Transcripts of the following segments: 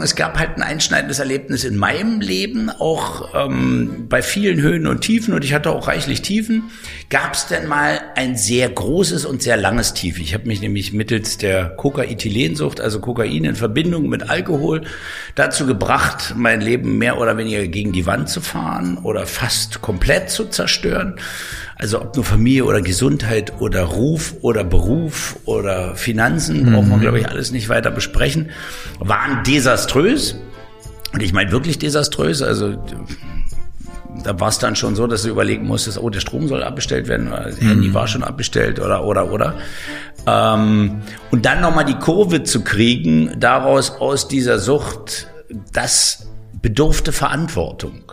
Es gab halt ein einschneidendes Erlebnis in meinem Leben, auch ähm, bei vielen Höhen und Tiefen, und ich hatte auch reichlich Tiefen, gab es denn mal ein sehr großes und sehr langes Tief. Ich habe mich nämlich mittels der Kokaethylensucht, also Kokain in Verbindung mit Alkohol, dazu gebracht, mein Leben mehr oder weniger gegen die Wand zu fahren oder fast komplett zu zerstören. Also ob nur Familie oder Gesundheit oder Ruf oder Beruf oder Finanzen, mhm. braucht man, glaube ich, alles nicht weiter besprechen, waren desaströs. Und ich meine wirklich desaströs. Also da war es dann schon so, dass du überlegen musstest, oh, der Strom soll abbestellt werden, das mhm. Handy war schon abbestellt oder oder oder. Ähm, und dann nochmal die Kurve zu kriegen, daraus aus dieser Sucht, das bedurfte Verantwortung.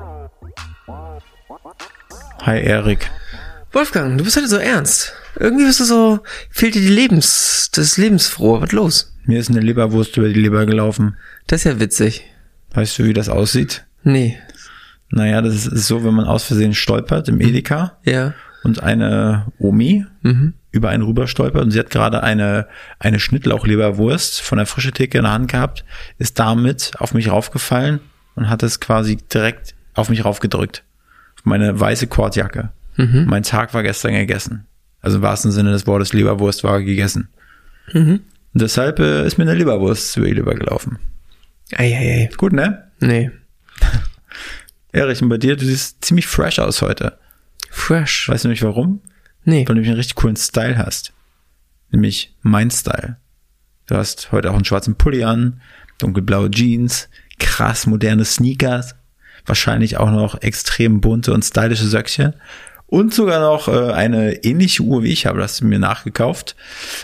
Hi Erik. Wolfgang, du bist heute so ernst. Irgendwie bist du so, fehlt dir die Lebens, das Lebensfrohe. Was los? Mir ist eine Leberwurst über die Leber gelaufen. Das ist ja witzig. Weißt du, wie das aussieht? Nee. Naja, das ist so, wenn man aus Versehen stolpert im Edeka. Ja. Und eine Omi mhm. über einen rüber stolpert und sie hat gerade eine, eine Schnittlauchleberwurst von der frische Theke in der Hand gehabt, ist damit auf mich raufgefallen und hat es quasi direkt auf mich raufgedrückt meine weiße Kordjacke. Mhm. Mein Tag war gestern gegessen. Also im wahrsten Sinne des Wortes Leberwurst war gegessen. Mhm. Und deshalb äh, ist mir eine Leberwurst über die Leber gelaufen. Eieiei. Gut, ne? Nee. Erich, und bei dir, du siehst ziemlich fresh aus heute. Fresh? Weißt du nicht warum? Nee. Weil du nämlich einen richtig coolen Style hast. Nämlich mein Style. Du hast heute auch einen schwarzen Pulli an, dunkelblaue Jeans, krass moderne Sneakers, wahrscheinlich auch noch extrem bunte und stylische Söckchen und sogar noch äh, eine ähnliche Uhr wie ich habe, das mir nachgekauft.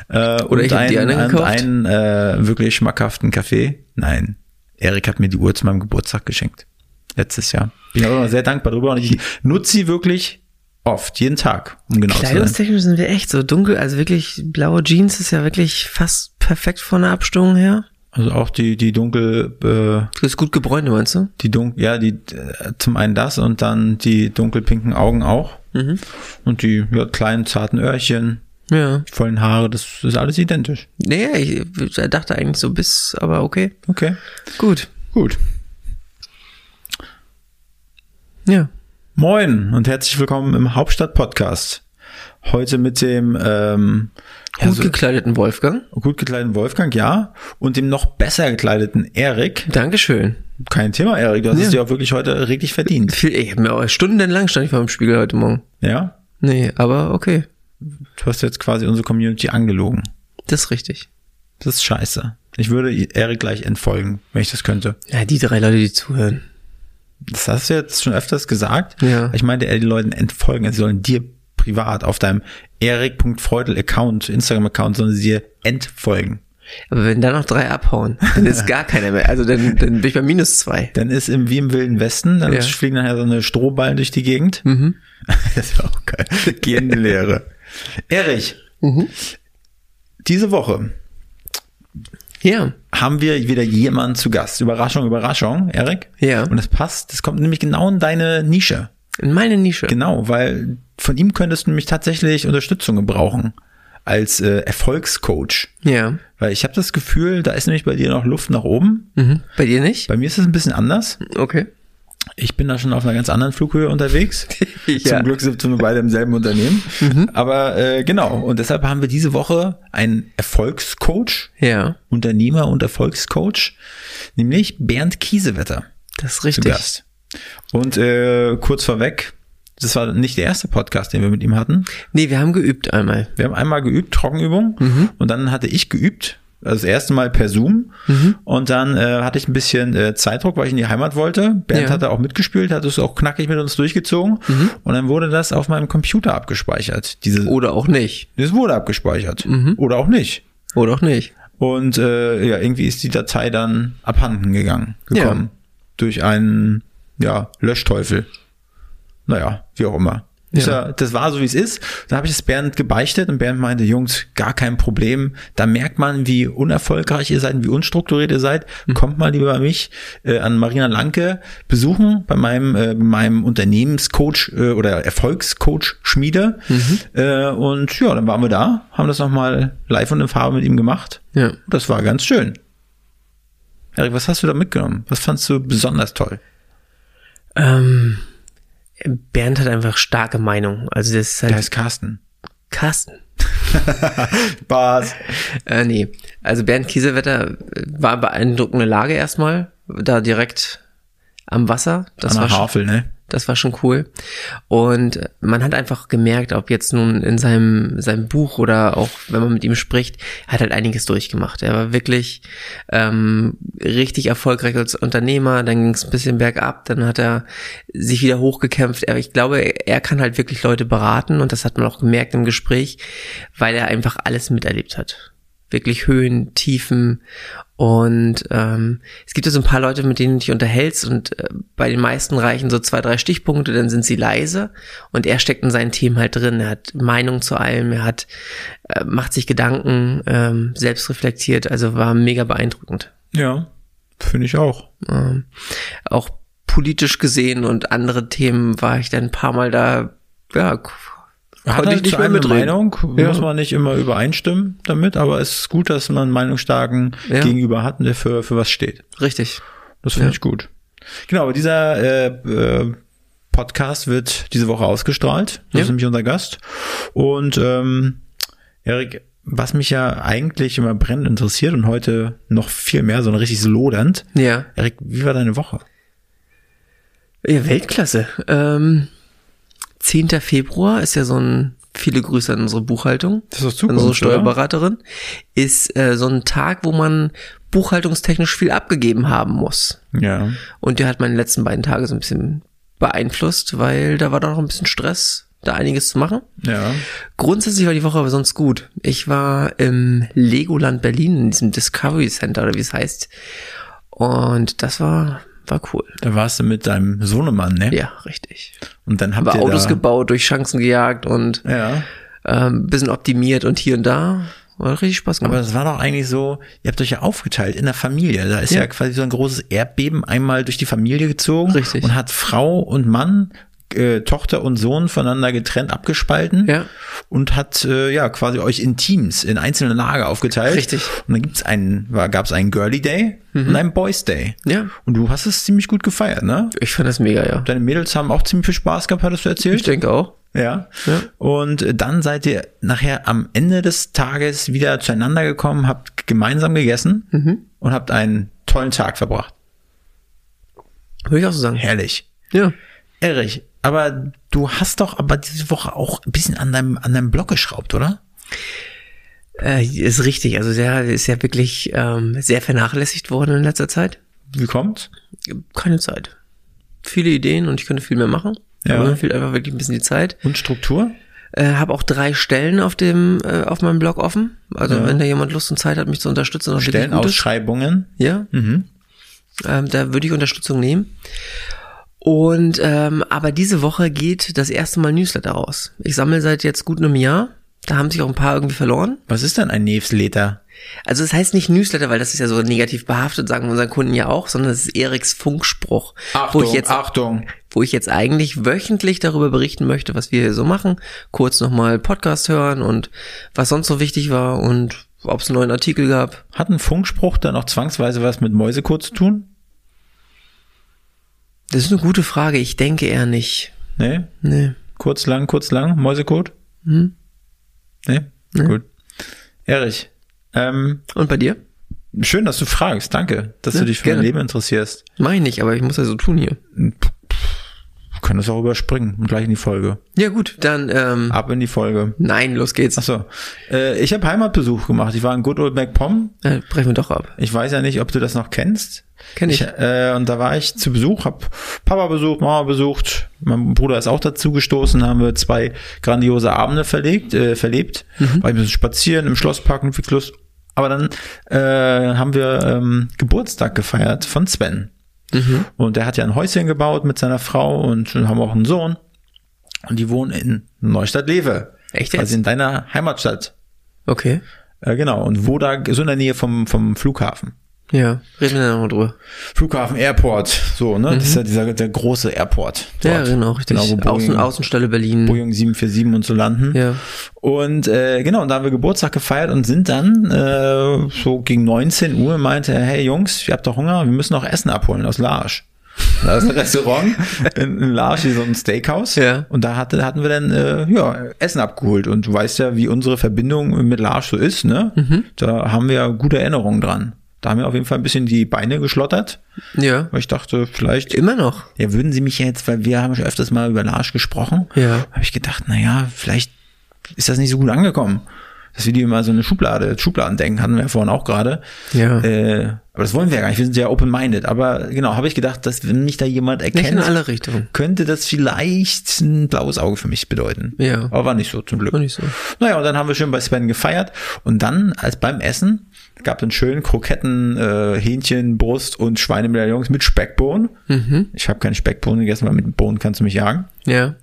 Äh, Oder ich habe die eine gekauft. einen äh, wirklich schmackhaften Kaffee. Nein, Erik hat mir die Uhr zu meinem Geburtstag geschenkt. Letztes Jahr. Bin auch sehr dankbar darüber und ich nutze sie wirklich oft, jeden Tag, um genau Kleidungstechnisch sind wir echt so dunkel, also wirklich blaue Jeans ist ja wirklich fast perfekt von der Abstimmung her. Also auch die, die dunkel. Äh, das ist gut gebräunte, meinst du? Die dunkel, ja, die äh, zum einen das und dann die dunkelpinken Augen auch. Mhm. Und die ja, kleinen zarten Öhrchen. Ja. Die vollen Haare, das ist alles identisch. Nee, ich, ich dachte eigentlich so bis, aber okay. Okay. Gut. Gut. Ja. Moin und herzlich willkommen im Hauptstadt-Podcast. Heute mit dem ähm, Gut also, gekleideten Wolfgang. Gut gekleideten Wolfgang, ja. Und dem noch besser gekleideten Erik. Dankeschön. Kein Thema, Erik. Du hast ja. es dir auch wirklich heute richtig verdient. Ich habe mir auch stundenlang stand ich vor dem Spiegel heute Morgen. Ja? Nee, aber okay. Du hast jetzt quasi unsere Community angelogen. Das ist richtig. Das ist scheiße. Ich würde Erik gleich entfolgen, wenn ich das könnte. Ja, die drei Leute, die zuhören. Das hast du jetzt schon öfters gesagt. Ja. Ich meinte, er die Leuten entfolgen. Sie sollen dir privat auf deinem erik.freudel-Account, Instagram-Account, sondern sie dir entfolgen. Aber wenn da noch drei abhauen, dann ist gar keiner mehr. Also dann, dann bin ich bei minus zwei. Dann ist im, wie im Wilden Westen, dann ja. fliegen nachher so eine Strohballen durch die Gegend. Mhm. Das ist auch geil. Gehende Lehre. Erich, mhm. diese Woche ja. haben wir wieder jemanden zu Gast. Überraschung, Überraschung, Erik. Ja. Und es passt, das kommt nämlich genau in deine Nische. In meine Nische. Genau, weil von ihm könntest du nämlich tatsächlich Unterstützung gebrauchen als äh, Erfolgscoach. Ja. Weil ich habe das Gefühl, da ist nämlich bei dir noch Luft nach oben. Mhm. Bei dir nicht? Bei mir ist es ein bisschen anders. Okay. Ich bin da schon auf einer ganz anderen Flughöhe unterwegs. ja. Zum Glück sind wir beide im selben Unternehmen. Mhm. Aber äh, genau, und deshalb haben wir diese Woche einen Erfolgscoach, ja. Unternehmer und Erfolgscoach, nämlich Bernd Kiesewetter. Das ist richtig. Zu Gast. Und äh, kurz vorweg, das war nicht der erste Podcast, den wir mit ihm hatten. Nee, wir haben geübt einmal. Wir haben einmal geübt, Trockenübung. Mhm. Und dann hatte ich geübt Also das erste Mal per Zoom. Und dann äh, hatte ich ein bisschen äh, Zeitdruck, weil ich in die Heimat wollte. Bernd Ja. hatte auch mitgespielt, hat es auch knackig mit uns durchgezogen. Und dann wurde das auf meinem Computer abgespeichert. Diese, Oder auch nicht. Es wurde abgespeichert. Oder auch nicht. Oder auch nicht. Und äh, ja, irgendwie ist die Datei dann abhanden gegangen, gekommen. Durch einen ja, Löschteufel. Naja, wie auch immer. Ja. Das war so, wie es ist. Dann habe ich es Bernd gebeichtet und Bernd meinte, Jungs, gar kein Problem. Da merkt man, wie unerfolgreich ihr seid und wie unstrukturiert ihr seid. Kommt mal lieber mich äh, an Marina Lanke besuchen bei meinem, äh, meinem Unternehmenscoach äh, oder Erfolgscoach Schmiede. Äh, und ja, dann waren wir da, haben das nochmal live und in Farbe mit ihm gemacht. Ja. Das war ganz schön. Erik, was hast du da mitgenommen? Was fandst du besonders toll? Ähm, Bernd hat einfach starke Meinung. Also das ist halt Der heißt Carsten. Carsten. Spaß. Äh, nee. Also Bernd Kiesewetter äh, war beeindruckende Lage erstmal. Da direkt am Wasser. Das An der Havel, ne? Das war schon cool. Und man hat einfach gemerkt, ob jetzt nun in seinem, seinem Buch oder auch wenn man mit ihm spricht, hat halt einiges durchgemacht. Er war wirklich ähm, richtig erfolgreich als Unternehmer, dann ging es ein bisschen bergab, dann hat er sich wieder hochgekämpft. Er, ich glaube, er kann halt wirklich Leute beraten und das hat man auch gemerkt im Gespräch, weil er einfach alles miterlebt hat. Wirklich Höhen, Tiefen und ähm, es gibt ja so ein paar Leute, mit denen du dich unterhältst und äh, bei den meisten reichen so zwei, drei Stichpunkte, dann sind sie leise und er steckt in seinen Themen halt drin. Er hat Meinung zu allem, er hat, äh, macht sich Gedanken, ähm, selbst reflektiert, also war mega beeindruckend. Ja, finde ich auch. Ähm, auch politisch gesehen und andere Themen war ich dann ein paar Mal da, ja, Hat halt ich nicht mehr mitreden. Meinung, Ja. muss man nicht immer übereinstimmen damit, aber es ist gut, dass man einen meinungsstarken Ja. Gegenüber hat, der für, für was steht. Richtig. Das finde Ja. ich gut. Genau, aber dieser äh, äh, Podcast wird diese Woche ausgestrahlt. Das ist nämlich unser Gast. Und ähm, Erik, was mich ja eigentlich immer brennend interessiert und heute noch viel mehr, so richtig lodernd. Ja. Erik, wie war deine Woche? Ja, Weltklasse. Ähm, 10. Februar ist ja so ein, viele Grüße an unsere Buchhaltung. Das ist doch an Zukunft, unsere oder? Steuerberaterin. Ist äh, so ein Tag, wo man buchhaltungstechnisch viel abgegeben haben muss. Ja. Und der hat meine letzten beiden Tage so ein bisschen beeinflusst, weil da war doch noch ein bisschen Stress, da einiges zu machen. Ja. Grundsätzlich war die Woche aber sonst gut. Ich war im Legoland Berlin, in diesem Discovery Center oder wie es heißt. Und das war, war cool. Da warst du mit deinem Sohnemann, ne? Ja, richtig. Und dann habt Haben ihr Autos gebaut, durch Chancen gejagt und Ja. ähm, bisschen optimiert und hier und da. War richtig Spaß gemacht. Aber das war doch eigentlich so, ihr habt euch ja aufgeteilt in der Familie. Da ist ja, Ja. quasi so ein großes Erdbeben einmal durch die Familie gezogen. Richtig. Und hat Frau und Mann, äh, Tochter und Sohn voneinander getrennt abgespalten. Ja. Und hat äh, ja quasi euch in Teams, in einzelne Lager aufgeteilt. Richtig. Und dann gibt's einen, war, gab's einen Girly Day und einen Boys Day. Ja. Und du hast es ziemlich gut gefeiert, ne? ich fand das mega, ja. Deine Mädels haben auch ziemlich viel Spaß gehabt, hattest du erzählt? Ich denke auch. Ja. Ja. Und dann seid ihr nachher am Ende des Tages wieder zueinander gekommen, habt gemeinsam gegessen Mhm. und habt einen tollen Tag verbracht. Würde ich auch so sagen. Herrlich. Ja. Erich, aber du hast doch aber diese Woche auch ein bisschen an deinem, an deinem Blog geschraubt, oder? Äh, ist richtig. Also der ist ja wirklich ähm, sehr vernachlässigt worden in letzter Zeit. Wie kommt's? Keine Zeit. Viele Ideen und ich könnte viel mehr machen. Ja. Aber mir fehlt einfach wirklich ein bisschen die Zeit. Und Struktur? Äh, habe auch drei Stellen auf dem äh, auf meinem Blog offen. Also Ja. wenn da jemand Lust und Zeit hat, mich zu unterstützen, Gutes, Stellenausschreibungen? ja, Mhm. ähm, da würde ich Unterstützung nehmen. Und ähm, aber diese Woche geht das erste Mal Newsletter raus. Ich sammle seit jetzt gut einem Jahr. Da haben sich auch ein paar irgendwie verloren. Was ist denn ein Newsletter? Also es heißt nicht Newsletter, weil das ist ja so negativ behaftet, sagen unseren Kunden ja auch, sondern es ist Eriks Funkspruch, wo ich jetzt Achtung. wo ich jetzt eigentlich wöchentlich darüber berichten möchte, was wir hier so machen, kurz nochmal Podcast hören und was sonst so wichtig war und ob es einen neuen Artikel gab. Hat ein Funkspruch dann auch zwangsweise was mit Mäusekot zu tun? Das ist eine gute Frage. Ich denke eher nicht. Nee? Nee. Kurz, lang, kurz, lang, Mäusekot? Hm. Nee? Gut. Erich, ähm, Und bei dir? schön, dass du fragst. Danke, dass Ja, du dich für gerne. mein Leben interessierst. Mach ich nicht, aber ich muss ja so tun hier. Können das auch überspringen und gleich in die Folge. Ja gut, dann ähm, Ab in die Folge. nein, los geht's. Achso. Äh, ich habe Heimatbesuch gemacht. Ich war in Good Old MacPom. Äh, brechen wir doch ab. Ich weiß ja nicht, ob du das noch kennst. Kenn ich. äh, und da war ich zu Besuch, hab Papa besucht, Mama besucht. Mein Bruder ist auch dazu gestoßen, haben wir zwei grandiose Abende verlegt, äh, verlebt. Mhm. War ich ein bisschen spazieren im Schlosspark Fixlust. Aber dann äh, haben wir ähm, Geburtstag gefeiert von Sven. Mhm. Und der hat ja ein Häuschen gebaut mit seiner Frau und haben auch einen Sohn. Und die wohnen in Neustadt-Lewe. Echt jetzt? Also in deiner Heimatstadt. Okay. Äh, genau. Und wo da, so in der Nähe vom, vom Flughafen. Ja, reden wir dann nochmal drüber. Flughafen, Airport, so, ne? Das ist ja dieser, der große Airport. Mhm. Ja, dort. genau, richtig. Genau, Boeing, Außen, Außenstelle Berlin. Boeing 747 und so landen. Ja. Und äh, genau, und da haben wir Geburtstag gefeiert und sind dann äh, so gegen 19 Uhr meinte er, hey Jungs, ihr habt doch Hunger, wir müssen noch Essen abholen aus Larsch. Da ist ein Restaurant in, in Larsch, so ein Steakhouse. Ja. Und da hatte, hatten wir dann äh, ja, Essen abgeholt. Und du weißt ja, wie unsere Verbindung mit Larsch so ist, ne? Mhm. Da haben wir ja gute Erinnerungen dran. Da haben wir auf jeden Fall ein bisschen die Beine geschlottert, Ja. weil ich dachte, vielleicht Immer noch. ja, würden Sie mich jetzt, weil wir haben schon öfters mal über Larsch gesprochen, Ja. habe ich gedacht, na ja, vielleicht ist das nicht so gut angekommen. Dass wir die immer so eine Schublade, Schubladen denken, hatten wir ja vorhin auch gerade. Ja. Äh, aber das wollen wir ja gar nicht, wir sind ja open-minded. Aber genau, habe ich gedacht, dass wenn mich da jemand Nicht in erkennt, alle Richtungen. könnte das vielleicht ein blaues Auge für mich bedeuten. Ja. Aber war nicht so, zum Glück. War nicht so. Naja, und dann haben wir schön bei Sven gefeiert. Und dann, als beim Essen, gab es einen schönen Kroketten, äh, Hähnchen, Brust und Schweinemedaillons mit Speckbohnen. Mhm. Ich habe keine Speckbohnen gegessen, weil mit Bohnen kannst du mich jagen. Ja.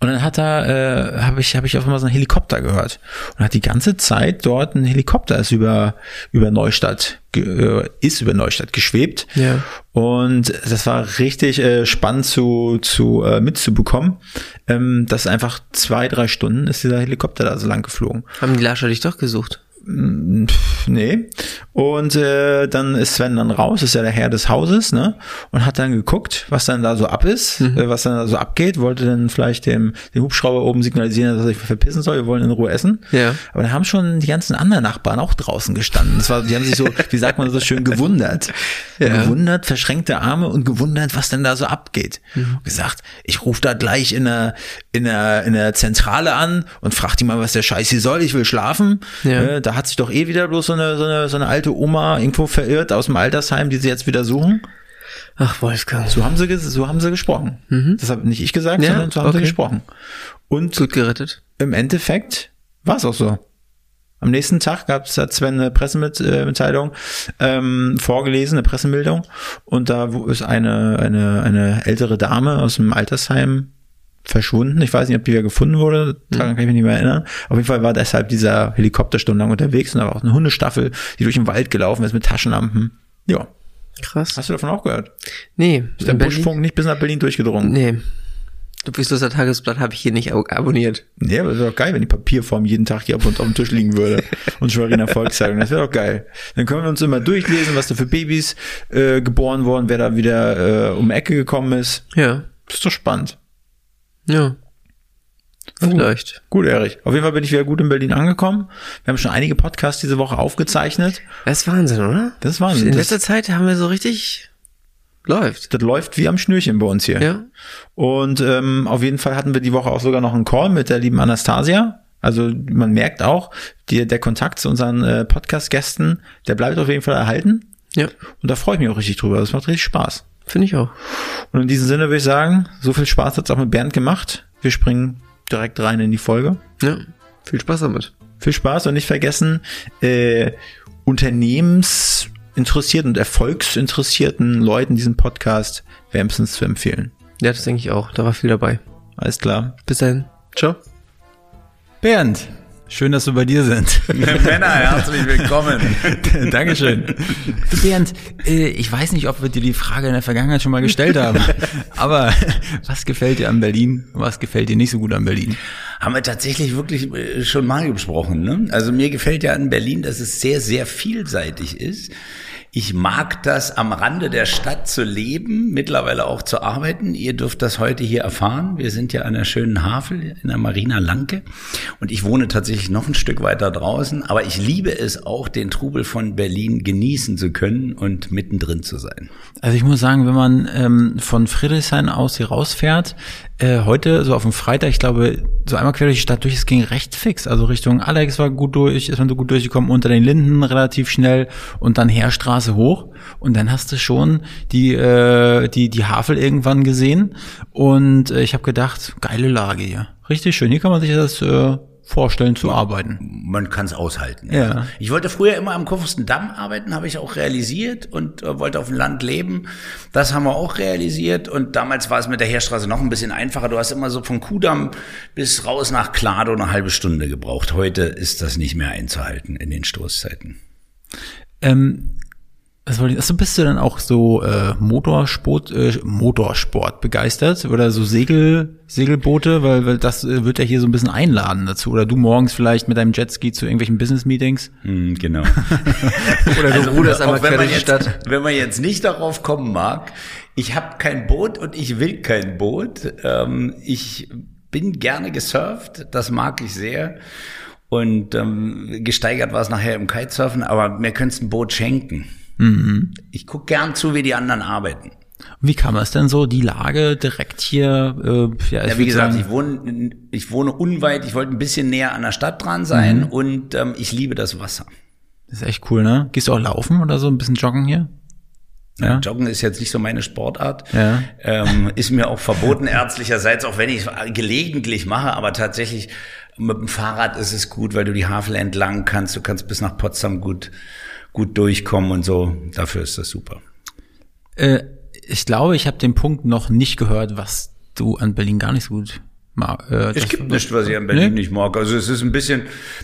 Und dann hat er, äh, habe ich, habe ich auf einmal so einen Helikopter gehört und hat die ganze Zeit dort ein Helikopter ist über über Neustadt äh, ist über Neustadt geschwebt. Ja. Und das war richtig äh, spannend zu zu äh, mitzubekommen. Ähm, dass einfach zwei drei Stunden ist dieser Helikopter da so lang geflogen. Haben die Lascher dich doch gesucht? Pff, nee. Und äh, dann ist Sven dann raus, ist ja der Herr des Hauses, ne? Und hat dann geguckt, was dann da so ab ist, äh, was dann da so abgeht, wollte dann vielleicht dem, dem Hubschrauber oben signalisieren, dass er sich verpissen soll, wir wollen in Ruhe essen. Ja. Aber da haben schon die ganzen anderen Nachbarn auch draußen gestanden. Das war, die haben sich so, wie sagt man so schön, gewundert. Ja. Gewundert, verschränkte Arme und gewundert, was denn da so abgeht. Und gesagt, ich rufe da gleich in der, in der, in der Zentrale an und frag die mal, was der Scheiß hier soll. Ich will schlafen. Ja. Äh, da hat sich doch eh wieder bloß so eine, so eine, so eine alte Oma irgendwo verirrt aus dem Altersheim, die sie jetzt wieder suchen. Ach, Wolfgang. So haben sie, so haben sie gesprochen. Das habe nicht ich gesagt, Ja, sondern so haben sie okay. gesprochen. Und Gut gerettet. im Endeffekt war es auch so. Am nächsten Tag gab es hat Sven eine Pressemitteilung ähm, vorgelesen, eine Pressemeldung. Und da ist eine, eine, eine ältere Dame aus dem Altersheim verschwunden. Ich weiß nicht, ob die wieder gefunden wurde. Daran kann ich mich nicht mehr erinnern. Auf jeden Fall war deshalb dieser Helikopter stundenlang unterwegs und da war auch eine Hundestaffel, die durch den Wald gelaufen ist mit Taschenlampen. Ja. Krass. Hast du davon auch gehört? Nee. Ist der Buschfunk nicht bis nach Berlin durchgedrungen? Nee. Ludwigsloser Tagesblatt habe ich hier nicht ab- abonniert. Nee, aber das wäre doch geil, wenn die Papierform jeden Tag hier auf, auf dem Tisch liegen würde. Und Schweriner Volkszeitung. Das wäre doch geil. Dann können wir uns immer durchlesen, was da für Babys äh, geboren wurden, wer da wieder äh, um die Ecke gekommen ist. Ja. Das ist doch spannend. Ja. Vielleicht. Gut, Erich. Auf jeden Fall bin ich wieder gut in Berlin angekommen. Wir haben schon einige Podcasts diese Woche aufgezeichnet. Das ist Wahnsinn, oder? Das ist Wahnsinn. In letzter Zeit haben wir so richtig läuft. das läuft wie am Schnürchen bei uns hier. Ja. Und ähm, auf jeden Fall hatten wir die Woche auch sogar noch einen Call mit der lieben Anastasia. Also man merkt auch, die, der Kontakt zu unseren äh, Podcast-Gästen, der bleibt auf jeden Fall erhalten. Ja. Und da freue ich mich auch richtig drüber. Das macht richtig Spaß. Finde ich auch. Und in diesem Sinne würde ich sagen, so viel Spaß hat's auch mit Bernd gemacht. Wir springen direkt rein in die Folge. Ja. Viel Spaß damit. Viel Spaß und nicht vergessen, äh, unternehmensinteressierten und erfolgsinteressierten Leuten diesen Podcast wärmstens zu empfehlen. Ja, das denke ich auch. Da war viel dabei. Alles klar. Bis dahin. Ciao. Bernd, schön, dass wir bei dir sind. Männer, herzlich willkommen. Dankeschön. Du Bernd, äh, ich weiß nicht, ob wir dir die Frage in der Vergangenheit schon mal gestellt haben, aber was gefällt dir an Berlin? Was gefällt dir nicht so gut an Berlin? Haben wir tatsächlich wirklich äh, schon mal besprochen. Ne? Also mir gefällt ja an Berlin, dass es sehr, sehr vielseitig ist. Ich mag das, am Rande der Stadt zu leben, mittlerweile auch zu arbeiten. Ihr dürft das heute hier erfahren. Wir sind ja an der schönen Havel in der Marina Lanke und ich wohne tatsächlich noch ein Stück weiter draußen, aber ich liebe es auch, den Trubel von Berlin genießen zu können und mittendrin zu sein. Also ich muss sagen, wenn man ähm, von Friedrichshain aus hier rausfährt, äh, heute, so auf dem Freitag, ich glaube, so einmal quer durch die Stadt durch, es ging recht fix. Also Richtung Alex war gut durch, ist man so gut durchgekommen, unter den Linden relativ schnell und dann Heerstraße hoch. Und dann hast du schon die, äh, die, die Havel irgendwann gesehen. Und äh, ich habe gedacht, geile Lage hier. Richtig schön. Hier kann man sich das äh, vorstellen zu arbeiten. Man kann es aushalten. Ja. Ich wollte früher immer am Kurfürstendamm arbeiten, habe ich auch realisiert und äh, wollte auf dem Land leben. Das haben wir auch realisiert und damals war es mit der Heerstraße noch ein bisschen einfacher. Du hast immer so von Kudamm bis raus nach Klado eine halbe Stunde gebraucht. Heute ist das nicht mehr einzuhalten in den Stoßzeiten. Ähm, was wollte ich, also bist du dann auch so äh, Motorsport, äh, Motorsport begeistert oder so Segel, Segelboote, weil, weil das äh, wird ja hier so ein bisschen einladen dazu. Oder du morgens vielleicht mit deinem Jetski zu irgendwelchen Business-Meetings. Hm, genau. Oder du ruderst auch einmal wenn quer man, durch die jetzt, Stadt. wenn man jetzt nicht darauf kommen mag, ich habe kein Boot und ich will kein Boot. Ähm, ich bin gerne gesurft, das mag ich sehr. Und ähm, gesteigert war es nachher im Kitesurfen, aber mir könntest ein Boot schenken. Ich guck gern zu, wie die anderen arbeiten. Wie kam es denn so, die Lage direkt hier? Äh, ja, Ja, wie gesagt, sagen, ich wohne, ich wohne unweit, ich wollte ein bisschen näher an der Stadt dran sein und ähm, ich liebe das Wasser. das ist echt cool, ne? Gehst du auch laufen oder so, ein bisschen joggen hier? Ja. Joggen ist jetzt nicht so meine Sportart. Ja. Ähm, ist mir auch verboten ärztlicherseits, auch wenn ich es gelegentlich mache, aber tatsächlich mit dem Fahrrad ist es gut, weil du die Havel entlang kannst. Du kannst bis nach Potsdam gut, gut durchkommen und so. Dafür ist das super. Äh, ich glaube, ich habe den Punkt noch nicht gehört, was du an Berlin gar nicht so gut magst. Äh, Es gibt nichts, was ich an Berlin Nee? nicht mag. Also es ist ein bisschen,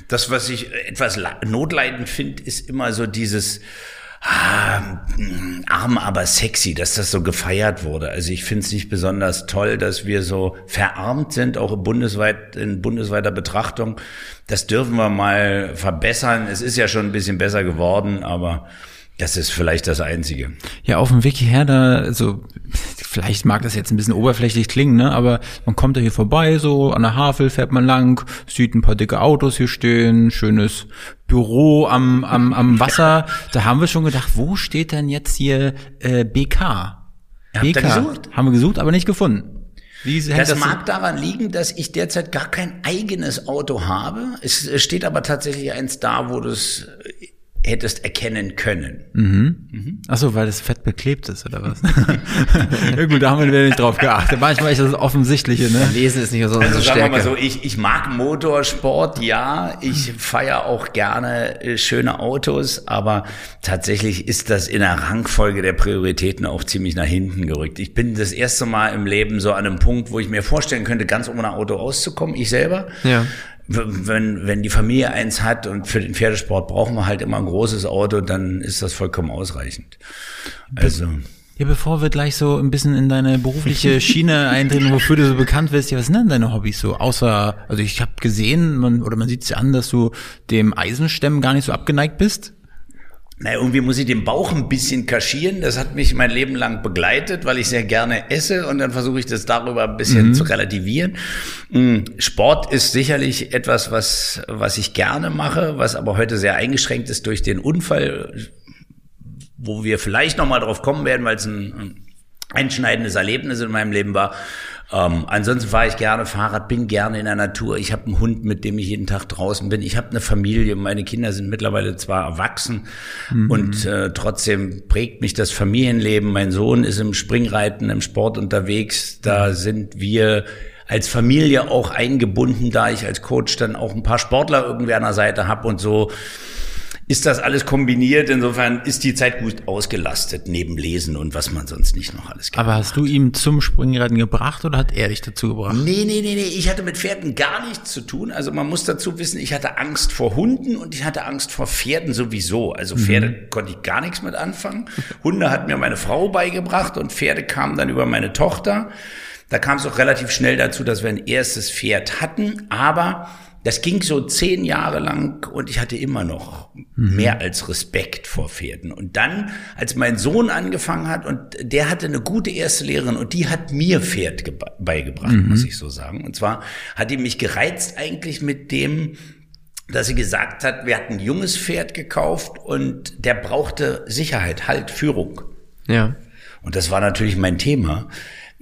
das, was ich etwas notleidend finde, ist immer so dieses ah, arm, aber sexy, dass das so gefeiert wurde. Also ich finde es nicht besonders toll, dass wir so verarmt sind, auch bundesweit, in bundesweiter Betrachtung. Das dürfen wir mal verbessern. Es ist ja schon ein bisschen besser geworden, aber das ist vielleicht das Einzige. Ja, auf dem Weg hierher, da, also, vielleicht mag das jetzt ein bisschen oberflächlich klingen, ne, aber man kommt da hier vorbei, so, an der Havel fährt man lang, sieht ein paar dicke Autos hier stehen, schönes Büro am, am, am Wasser. Da haben wir schon gedacht, wo steht denn jetzt hier, äh, BK? Habt ihr gesucht? Haben wir gesucht, aber nicht gefunden. Wie Das das mag daran liegen, dass ich derzeit gar kein eigenes Auto habe. Es steht aber tatsächlich eins da, wo äh, hättest erkennen können. Ach so, weil das fett beklebt ist, oder was? gut, da haben wir nicht drauf geachtet. Manchmal ist das Offensichtliche, ne? Lesen ist nicht so Also unsere sagen wir mal so, ich, ich mag Motorsport, ja, ich feiere auch gerne äh, schöne Autos, aber tatsächlich ist das in der Rangfolge der Prioritäten auch ziemlich nach hinten gerückt. Ich bin das erste Mal im Leben so an einem Punkt, wo ich mir vorstellen könnte, ganz ohne Auto auszukommen, ich selber. Ja. Wenn, wenn die Familie eins hat und für den Pferdesport brauchen wir halt immer ein großes Auto, dann ist das vollkommen ausreichend. Also, Ja, bevor wir gleich so ein bisschen in deine berufliche Schiene eintreten, wofür du so bekannt wirst, ja, was sind denn deine Hobbys so? Außer, also ich habe gesehen, man, oder man sieht es ja an, dass du dem Eisenstemmen gar nicht so abgeneigt bist. Na, irgendwie muss ich den Bauch ein bisschen kaschieren. Das hat mich mein Leben lang begleitet, weil ich sehr gerne esse und dann versuche ich das darüber ein bisschen zu relativieren. Mm, Sport ist sicherlich etwas, was, was ich gerne mache, was aber heute sehr eingeschränkt ist durch den Unfall, wo wir vielleicht nochmal drauf kommen werden, weil es ein, ein einschneidendes Erlebnis in meinem Leben war. Ähm, ansonsten fahre ich gerne Fahrrad, bin gerne in der Natur. Ich habe einen Hund, mit dem ich jeden Tag draußen bin. Ich habe eine Familie. Meine Kinder sind mittlerweile zwar erwachsen und äh, trotzdem prägt mich das Familienleben. Mein Sohn ist im Springreiten, im Sport unterwegs. Da sind wir als Familie auch eingebunden, da ich als Coach dann auch ein paar Sportler irgendwie an der Seite habe und so ist das alles kombiniert. Insofern ist die Zeit gut ausgelastet, neben Lesen und was man sonst nicht noch alles Aber hast du ihm zum Springreiten gebracht oder hat er dich dazu gebracht? Nee, nee, nee, nee, ich hatte mit Pferden gar nichts zu tun. Also man muss dazu wissen, ich hatte Angst vor Hunden und ich hatte Angst vor Pferden sowieso. Also Pferde konnte ich gar nichts mit anfangen. Hunde hat mir meine Frau beigebracht und Pferde kamen dann über meine Tochter. Da kam es auch relativ schnell dazu, dass wir ein erstes Pferd hatten, aber das ging so zehn Jahre lang und ich hatte immer noch mehr als Respekt vor Pferden. Und dann, als mein Sohn angefangen hat und der hatte eine gute erste Lehrerin und die hat mir Pferd beigebracht, muss ich so sagen. Und zwar hat die mich gereizt eigentlich mit dem, dass sie gesagt hat, wir hatten ein junges Pferd gekauft und der brauchte Sicherheit, Halt, Führung. Ja. Und das war natürlich mein Thema,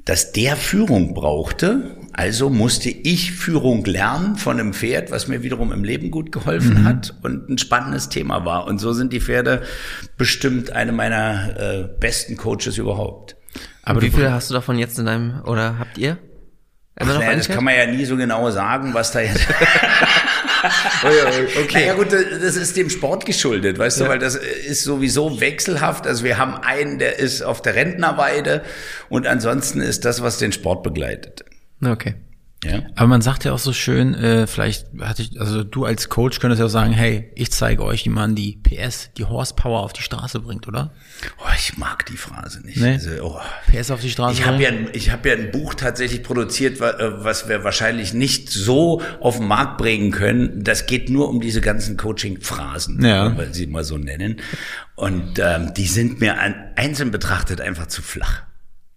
dass der Führung brauchte. Also musste ich Führung lernen von einem Pferd, was mir wiederum im Leben gut geholfen hat und ein spannendes Thema war. Und so sind die Pferde bestimmt eine meiner äh, besten Coaches überhaupt. Aber wie viele hast du davon jetzt in deinem, oder habt ihr? Ach, naja, das kann man ja nie so genau sagen, was da jetzt. okay. Naja gut, das ist dem Sport geschuldet, weißt du, weil das ist sowieso wechselhaft. Also wir haben einen, der ist auf der Rentnerweide und ansonsten ist das, was den Sport begleitet. Okay. Ja. Aber man sagt ja auch so schön, äh, vielleicht hatte ich, also du als Coach könntest ja auch sagen, hey, ich zeige euch, wie man die PS, die Horsepower auf die Straße bringt, oder? Oh, ich mag die Phrase nicht. Nee. Also, oh. PS auf die Straße Ich habe ja, ein- ich hab ja ein Buch tatsächlich produziert, äh, was wir wahrscheinlich nicht so auf den Markt bringen können. Das geht nur um diese ganzen Coaching-Phrasen, Ja. weil sie mal so nennen. Und ähm, die sind mir einzeln betrachtet einfach zu flach.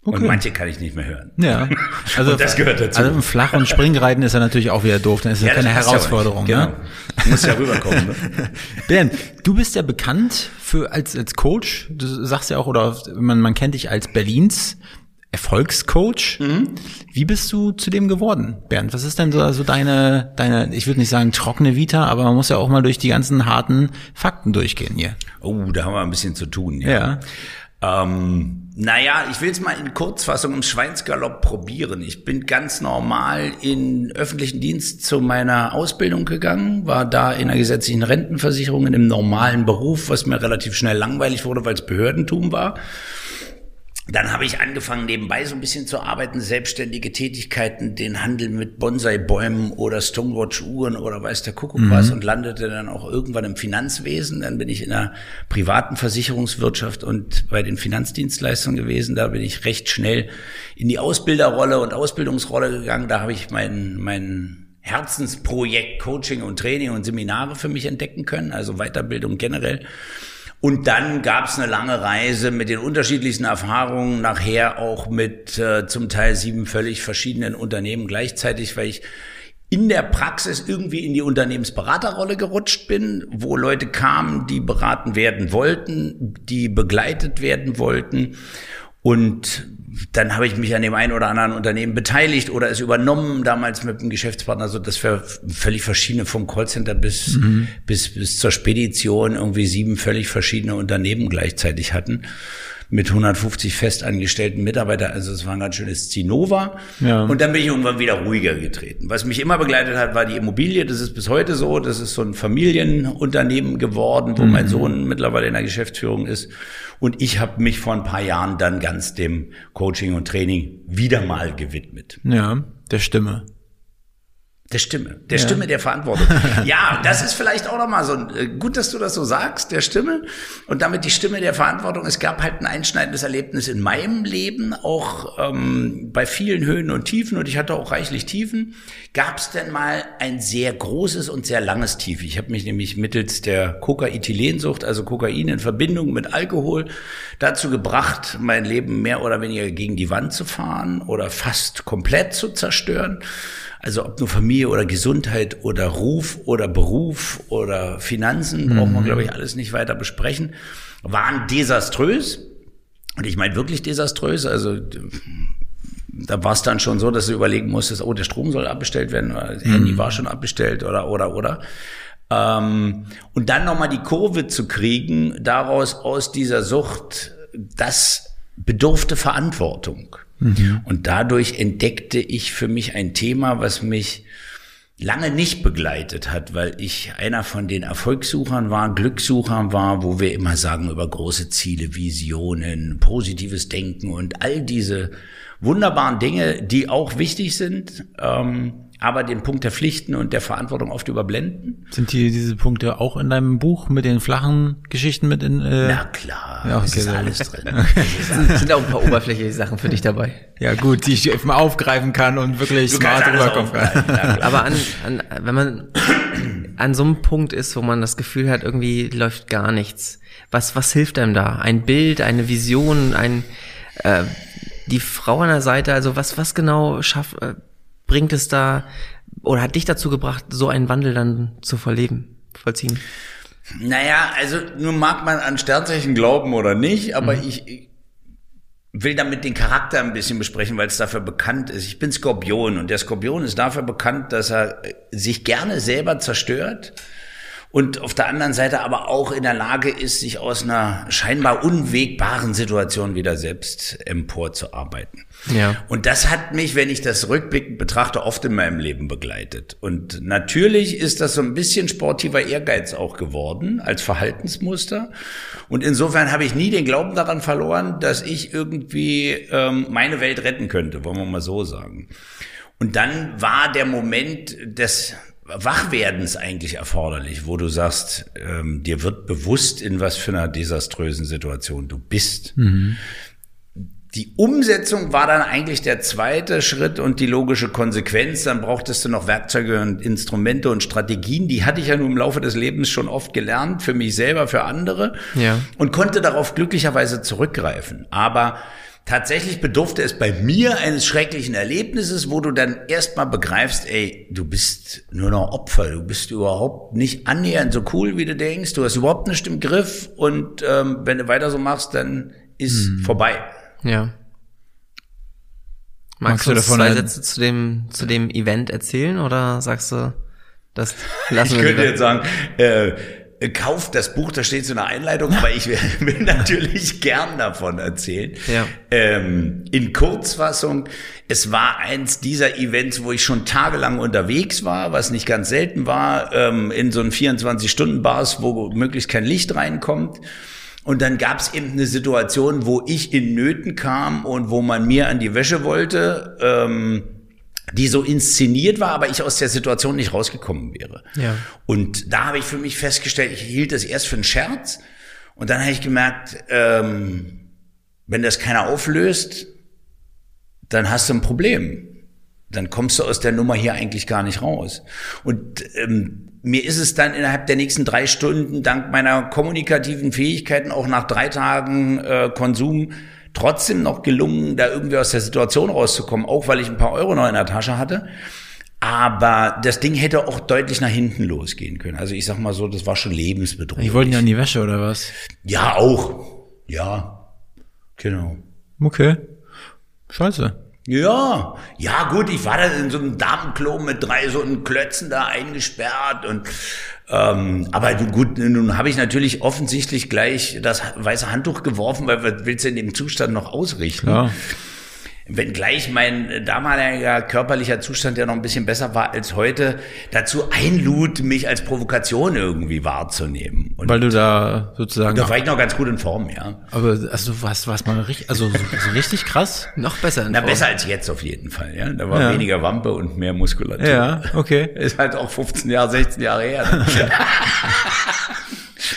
Und Okay. manche kann ich nicht mehr hören. Ja, also Und das gehört dazu. Also im Flach- und Springreiten ist ja natürlich auch wieder doof, dann ist ja, das keine ja Herausforderung. nicht. Genau. Ne? Muss ja rüberkommen. Ne? Bernd, du bist ja bekannt für als als Coach. Du sagst ja auch oder man man kennt dich als Berlins Erfolgscoach. Mhm. Wie bist du zu dem geworden, Bernd? Was ist denn so also deine deine ich würde nicht sagen trockene Vita, aber man muss ja auch mal durch die ganzen harten Fakten durchgehen hier. Oh, da haben wir ein bisschen zu tun. Ja. Ähm, naja, ich will es mal in Kurzfassung im Schweinsgalopp probieren. Ich bin ganz normal in öffentlichen Dienst zu meiner Ausbildung gegangen, war da in der gesetzlichen Rentenversicherung in einem normalen Beruf, was mir relativ schnell langweilig wurde, weil es Behördentum war. Dann habe ich angefangen, nebenbei so ein bisschen zu arbeiten, selbstständige Tätigkeiten, den Handel mit Bonsai-Bäumen oder Stonewatch-Uhren oder weiß der Kuckuck was und landete dann auch irgendwann im Finanzwesen. Dann bin ich in der privaten Versicherungswirtschaft und bei den Finanzdienstleistungen gewesen. Da bin ich recht schnell in die Ausbilderrolle und Ausbildungsrolle gegangen. Da habe ich mein, mein Herzensprojekt Coaching und Training und Seminare für mich entdecken können, also Weiterbildung generell. Und dann gab es eine lange Reise mit den unterschiedlichsten Erfahrungen, nachher auch mit äh, zum Teil sieben völlig verschiedenen Unternehmen gleichzeitig, weil ich in der Praxis irgendwie in die Unternehmensberaterrolle gerutscht bin, wo Leute kamen, die beraten werden wollten, die begleitet werden wollten. Und dann habe ich mich an dem einen oder anderen Unternehmen beteiligt oder es übernommen, damals mit einem Geschäftspartner, so dass wir völlig verschiedene vom Callcenter bis, bis, bis zur Spedition irgendwie sieben völlig verschiedene Unternehmen gleichzeitig hatten. Mit 150 festangestellten Mitarbeitern, also es war ein ganz schönes Zinnober. Ja. Und dann bin ich irgendwann wieder ruhiger getreten. Was mich immer begleitet hat, war die Immobilie. Das ist bis heute so. Das ist so ein Familienunternehmen geworden, wo mein Sohn mittlerweile in der Geschäftsführung ist. Und ich habe mich vor ein paar Jahren dann ganz dem Coaching und Training wieder mal gewidmet. Ja, der Stimme. Der Stimme, der Stimme der Verantwortung. Ja, das ist vielleicht auch nochmal so ein, äh, gut, dass du das so sagst, der Stimme und damit die Stimme der Verantwortung. Es gab halt ein einschneidendes Erlebnis in meinem Leben, auch ähm, bei vielen Höhen und Tiefen und ich hatte auch reichlich Tiefen. Gab es denn mal ein sehr großes und sehr langes Tief? Ich habe mich nämlich mittels der Kokaethylensucht, also Kokain in Verbindung mit Alkohol, dazu gebracht, mein Leben mehr oder weniger gegen die Wand zu fahren oder fast komplett zu zerstören. Also ob nur Familie oder Gesundheit oder Ruf oder Beruf oder Finanzen, brauchen wir, glaube ich, alles nicht weiter besprechen, waren desaströs. Und ich meine wirklich desaströs. Also da war es dann schon so, dass du überlegen musstest, oh, der Strom soll abbestellt werden, oder das Handy war schon abbestellt oder oder oder. Ähm, und dann nochmal die Kurve zu kriegen, daraus aus dieser Sucht, das bedurfte Verantwortung. Und dadurch entdeckte ich für mich ein Thema, was mich lange nicht begleitet hat, weil ich einer von den Erfolgssuchern war, Glückssuchern war, wo wir immer sagen über große Ziele, Visionen, positives Denken und all diese wunderbaren Dinge, die auch wichtig sind, ähm, aber den Punkt der Pflichten und der Verantwortung oft überblenden. Sind hier diese Punkte auch in deinem Buch mit den flachen Geschichten mit in? Äh, Na klar. Ja, okay, ist alles drin. Es sind auch ein paar oberflächliche Sachen für dich dabei. Ja, gut, die ich mal aufgreifen kann und wirklich Du smart rüberkommen kann. Aber an, an, wenn man an so einem Punkt ist, wo man das Gefühl hat, irgendwie läuft gar nichts, was, was hilft einem da? Ein Bild, eine Vision, ein, äh, die Frau an der Seite, also was, was genau schafft, äh, bringt es da oder hat dich dazu gebracht, so einen Wandel dann zu verleben, vollziehen? Naja, also nun mag man an Sternzeichen glauben oder nicht, aber ich, ich will damit den Charakter ein bisschen besprechen, weil es dafür bekannt ist. Ich bin Skorpion und der Skorpion ist dafür bekannt, dass er sich gerne selber zerstört und auf der anderen Seite aber auch in der Lage ist, sich aus einer scheinbar unwegbaren Situation wieder selbst emporzuarbeiten. Ja. Und das hat mich, wenn ich das rückblickend betrachte, oft in meinem Leben begleitet. Und natürlich ist das so ein bisschen sportiver Ehrgeiz auch geworden als Verhaltensmuster. Und insofern habe ich nie den Glauben daran verloren, dass ich irgendwie ähm, meine Welt retten könnte, wollen wir mal so sagen. Und dann war der Moment des Wachwerdens eigentlich erforderlich, wo du sagst, ähm, dir wird bewusst, in was für einer desaströsen Situation du bist. Die Umsetzung war dann eigentlich der zweite Schritt und die logische Konsequenz. Dann brauchtest du noch Werkzeuge und Instrumente und Strategien. Die hatte ich ja nun im Laufe des Lebens schon oft gelernt, für mich selber, für andere. Ja. Und konnte darauf glücklicherweise zurückgreifen. Aber tatsächlich bedurfte es bei mir eines schrecklichen Erlebnisses, wo du dann erstmal begreifst, ey, du bist nur noch Opfer. Du bist überhaupt nicht annähernd so cool, wie du denkst. Du hast überhaupt nicht im Griff. Und ähm, wenn du weiter so machst, dann ist vorbei. Ja. Magst, Magst du davon zwei ein- Sätze zu dem, zu dem Event erzählen oder sagst du, das lassen Ich wir könnte lieber? jetzt sagen, äh, kauft das Buch, da steht so eine Einleitung, aber ich will, will natürlich gern davon erzählen. Ja. Ähm, in Kurzfassung, es war eins dieser Events, wo ich schon tagelang unterwegs war, was nicht ganz selten war, ähm, in so einen 24-Stunden-Bars, wo möglichst kein Licht reinkommt. Und dann gab es eben eine Situation, wo ich in Nöten kam und wo man mir an die Wäsche wollte. Ähm, die so inszeniert war, aber ich aus der Situation nicht rausgekommen wäre. Ja. Und da habe ich für mich festgestellt, ich hielt das erst für einen Scherz und dann habe ich gemerkt, ähm, wenn das keiner auflöst, dann hast du ein Problem. Dann kommst du aus der Nummer hier eigentlich gar nicht raus. Und ähm, mir ist es dann innerhalb der nächsten drei Stunden dank meiner kommunikativen Fähigkeiten auch nach drei Tagen äh, Konsum trotzdem noch gelungen, da irgendwie aus der Situation rauszukommen, auch weil ich ein paar Euro noch in der Tasche hatte. Aber das Ding hätte auch deutlich nach hinten losgehen können. Also ich sag mal so, das war schon lebensbedrohlich. Ich wollte nicht an die Wäsche oder was? ja, auch. Ja, genau. Okay. Scheiße. Ja, ja gut, ich war da in so einem Damenklo mit drei so einen Klötzen da eingesperrt und ähm, aber gut, nun habe ich natürlich offensichtlich gleich das weiße Handtuch geworfen, weil was willst du in dem Zustand noch ausrichten? Ja. Wenngleich mein damaliger körperlicher Zustand ja noch ein bisschen besser war als heute, dazu einlud, mich als Provokation irgendwie wahrzunehmen. Und Weil du da sozusagen. da war ich noch ganz gut in Form, ja. aber also du warst, warst mal richtig, also so, so richtig krass. Noch besser. in Na, Form. besser als jetzt auf jeden Fall, ja. Da war Ja. weniger Wampe und mehr Muskulatur. Ja, okay. Ist halt auch 15 Jahre, 16 Jahre her.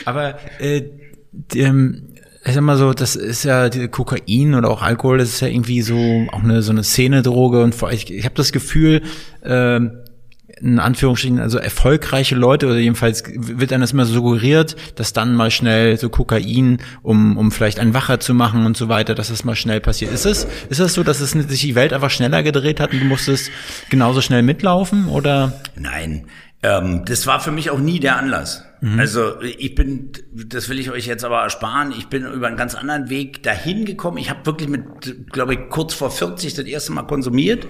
Aber äh, die, ähm, ich sag mal so, das ist ja Kokain oder auch Alkohol, das ist ja irgendwie so auch eine so eine Szenedroge und vor ich, ich habe das Gefühl, ähm, in Anführungsstrichen, also erfolgreiche Leute oder jedenfalls wird einem das immer suggeriert, dass dann mal schnell so Kokain, um, um vielleicht einen wacher zu machen und so weiter, dass das mal schnell passiert. Ist es, ist das so, dass es sich die Welt einfach schneller gedreht hat und du musstest genauso schnell mitlaufen oder? Nein, ähm, das war für mich auch nie der Anlass. Also ich bin, das will ich euch jetzt aber ersparen, ich bin über einen ganz anderen Weg dahin gekommen. Ich habe wirklich mit, glaube ich, kurz vor 40 das erste Mal konsumiert.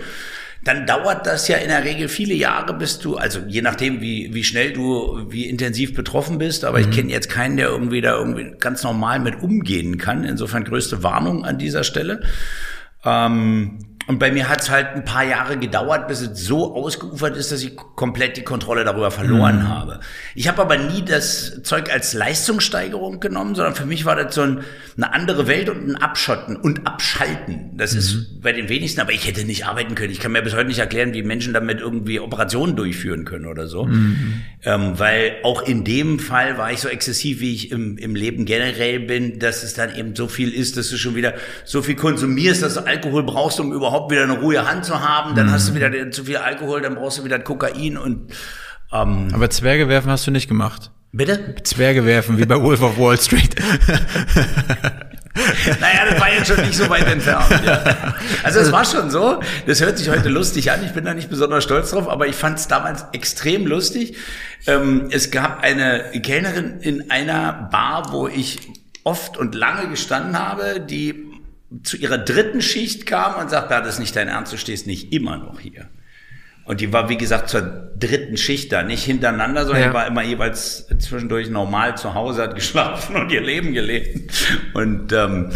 Dann dauert das ja in der Regel viele Jahre, bis du, also je nachdem, wie, wie schnell du, wie intensiv betroffen bist, aber ich kenne jetzt keinen, der irgendwie da irgendwie ganz normal mit umgehen kann. Insofern größte Warnung an dieser Stelle. Ähm, Und bei mir hat es halt ein paar Jahre gedauert, bis es so ausgeufert ist, dass ich komplett die Kontrolle darüber verloren Mhm. habe. Ich habe aber nie das Zeug als Leistungssteigerung genommen, sondern für mich war das so ein, eine andere Welt und ein Abschotten und Abschalten. Das Mhm. ist bei den wenigsten, aber ich hätte nicht arbeiten können. Ich kann mir bis heute nicht erklären, wie Menschen damit irgendwie Operationen durchführen können oder so. Mhm. Ähm, weil auch in dem Fall war ich so exzessiv, wie ich im, im Leben generell bin, dass es dann eben so viel ist, dass du schon wieder so viel konsumierst, dass du Alkohol brauchst, um überhaupt wieder eine ruhige Hand zu haben. Dann hast du wieder den- zu viel Alkohol, dann brauchst du wieder Kokain und ähm, Aber Zwerge werfen hast du nicht gemacht. bitte? Zwerge werfen, wie bei Wolf of Wall Street. Naja, das war jetzt schon nicht so weit entfernt. Ja. Also es war schon so, das hört sich heute lustig an, ich bin da nicht besonders stolz drauf, aber ich fand es damals extrem lustig. Ähm, es gab eine Kellnerin in einer Bar, wo ich oft und lange gestanden habe, die zu ihrer dritten Schicht kam und sagt, ja, das ist nicht dein Ernst, du stehst nicht immer noch hier. Und die war, wie gesagt, zur dritten Schicht da, nicht hintereinander, sondern Ja. die war immer jeweils zwischendurch normal zu Hause, hat geschlafen und ihr Leben gelebt. Und ähm,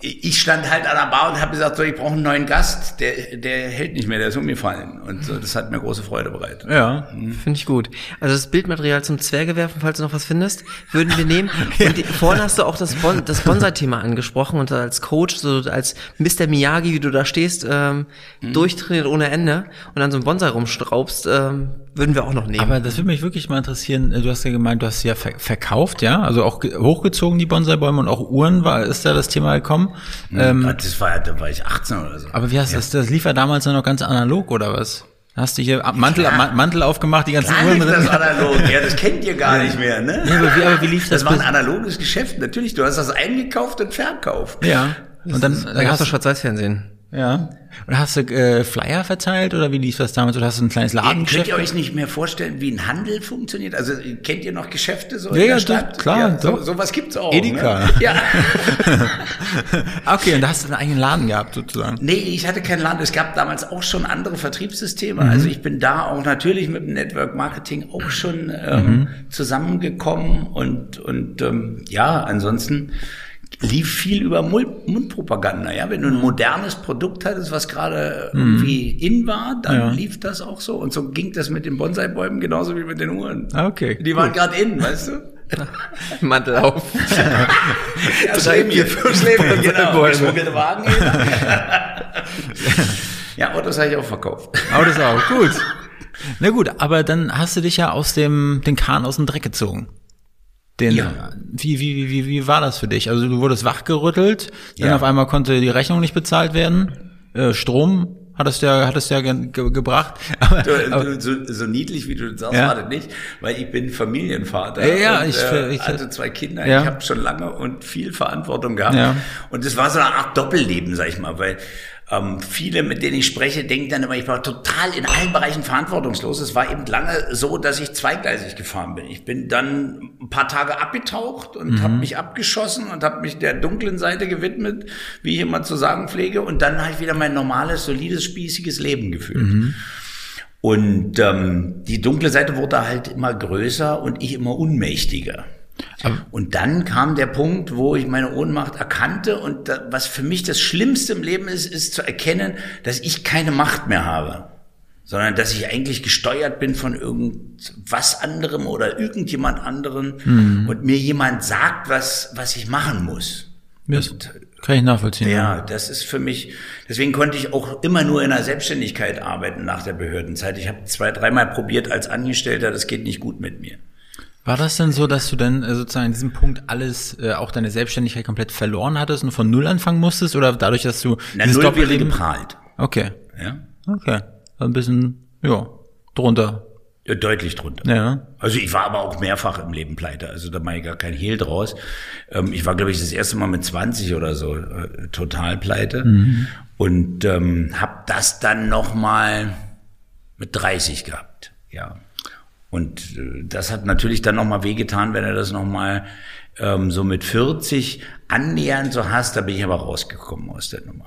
ich stand halt an der Bar und habe gesagt, so, ich brauche einen neuen Gast, der, der hält nicht mehr, der ist umgefallen. Und so, das hat mir große Freude bereitet. Ja. Finde ich gut. Also das Bildmaterial zum Zwerge werfen, falls du noch was findest, würden wir nehmen. Und die, vorhin hast du auch das, bon, das Bonsai-Thema angesprochen und als Coach, so als Mr. Miyagi, wie du da stehst, ähm, durchtrainiert ohne Ende und an so einem Bonsai rumschraubst, ähm, würden wir auch noch nehmen. Aber das würde mich wirklich mal interessieren. Du hast ja gemeint, du hast sie ja ver verkauft, ja? Also auch ge- hochgezogen, die Bonsai-Bäume und auch Uhren war, ist da das Thema gekommen. Ähm, das war, da war ich 18 oder so. aber wie hast du das, das lief ja damals noch ganz analog, oder was? Hast du hier Mantel, Ma- Mantel aufgemacht, die ganzen Klar Uhren drin? das analog, ja, das kennt ihr gar nicht mehr, ne? Ja, aber wie, aber wie lief das? Das war ein analoges Geschäft, natürlich. Du hast das eingekauft und verkauft. ja. Und dann, da dann doch hast, Schwarz-Weiß-Fernsehen. ja. Und hast du äh, Flyer verteilt oder wie lief das damals? Oder hast du ein kleines Könnt Ladengeschäft? ihr euch nicht mehr vorstellen, wie ein Handel funktioniert? Also kennt ihr noch Geschäfte so Ja, in der ja, Stadt? doch, klar, ja, so, sowas gibt's auch. Edeka. Ne? Ja. Okay, und da hast du einen eigenen Laden gehabt sozusagen. Nee, ich hatte kein Land. Es gab damals auch schon andere Vertriebssysteme. Mhm. Also ich bin da auch natürlich mit dem Network Marketing auch schon ähm, Mhm. zusammengekommen und und ähm, ja, ansonsten lief viel über Mundpropaganda. Ja, wenn du ein Mhm. modernes Produkt hattest, was gerade irgendwie in war, dann Ja. lief das auch so. Und so ging das mit den Bonsai-Bäumen genauso wie mit den Uhren. Ah, okay, Die waren gerade in, weißt du? Mantel auf. Ja, Drei, vier, fünf Schlemi, genau. Geschmuggelte Wagen. ja, Autos habe ich auch verkauft. Aber das ist auch gut. Na gut, aber dann hast du dich ja aus dem, den Kahn aus dem Dreck gezogen. Den, Ja. wie, wie, wie, wie, wie war das für dich? Also du wurdest wachgerüttelt, dann Ja. auf einmal konnte die Rechnung nicht bezahlt werden, äh, Strom hattest du ja, hattest du ja ge ge gebracht. Aber, Du, so, so niedlich wie du das sagst, Ja. war das nicht, weil ich bin Familienvater. Ja, ja, und, ich- äh, ich- hatte zwei Kinder, Ja. ich habe schon lange und viel Verantwortung gehabt. Ja. Und es war so eine Art Doppelleben, sag ich mal, weil ähm, viele, mit denen ich spreche, denken dann immer, ich war total in allen Bereichen verantwortungslos. Es war eben lange so, dass ich zweigleisig gefahren bin. Ich bin dann ein paar Tage abgetaucht und Mhm. habe mich abgeschossen und habe mich der dunklen Seite gewidmet, wie ich immer zu sagen pflege. Und dann habe ich wieder mein normales, solides, spießiges Leben geführt. Mhm. Und ähm, die dunkle Seite wurde halt immer größer und ich immer unmächtiger. Und dann kam der Punkt, wo ich meine Ohnmacht erkannte und da, was für mich das Schlimmste im Leben ist, ist zu erkennen, dass ich keine Macht mehr habe, sondern dass ich eigentlich gesteuert bin von irgendwas anderem oder irgendjemand anderen und mir jemand sagt, was, was ich machen muss. das Und kann ich nachvollziehen. ja, das ist für mich, deswegen konnte ich auch immer nur in der Selbstständigkeit arbeiten nach der Behördenzeit. Ich habe zwei, dreimal probiert als Angestellter, das geht nicht gut mit mir. War das denn so, dass du dann äh, sozusagen an diesem Punkt alles, äh, auch deine Selbstständigkeit komplett verloren hattest und von Null anfangen musstest? Oder dadurch, dass du Na, dieses null wäre geprahlt. Okay, Ja? okay. Ein bisschen, ja, drunter. ja, deutlich drunter. Ja. Also ich war aber auch mehrfach im Leben pleite, also da mache ich gar kein Hehl draus. Ähm, ich war, glaube ich, das erste Mal mit 20 oder so äh, total pleite und ähm, habe das dann noch mal mit 30 gehabt, ja. Und äh, das hat natürlich dann noch mal wehgetan, wenn du das noch mal ähm, so mit 40 annähernd so hast. Da bin ich aber rausgekommen aus der Nummer.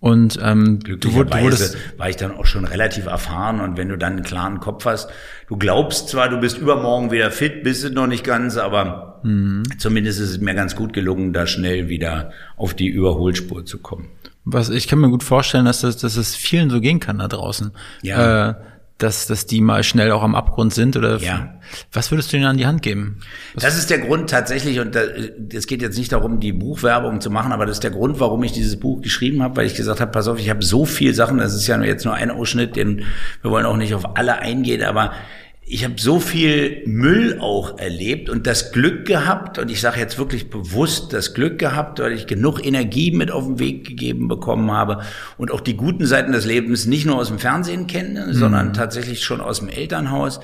Und ähm, wur- du Glücklicherweise wurdest... war ich dann auch schon relativ erfahren und wenn du dann einen klaren Kopf hast, du glaubst zwar, du bist übermorgen wieder fit, bist du noch nicht ganz, aber Mhm. zumindest ist es mir ganz gut gelungen, da schnell wieder auf die Überholspur zu kommen. Was ich kann mir gut vorstellen, dass das, dass es vielen so gehen kann da draußen. Ja. Äh, dass, dass die mal schnell auch am Abgrund sind oder Ja. was würdest du ihnen an die Hand geben? Das ist der Grund tatsächlich, und es geht jetzt nicht darum, die Buchwerbung zu machen, aber das ist der Grund, warum ich dieses Buch geschrieben habe, weil ich gesagt habe, pass auf, ich habe so viel Sachen, das ist ja nur jetzt nur ein Ausschnitt, den wir wollen auch nicht auf alle eingehen, aber ich habe so viel Müll auch erlebt und das Glück gehabt, und ich sage jetzt wirklich bewusst das Glück gehabt, weil ich genug Energie mit auf den Weg gegeben bekommen habe und auch die guten Seiten des Lebens nicht nur aus dem Fernsehen kenne, sondern tatsächlich schon aus dem Elternhaus,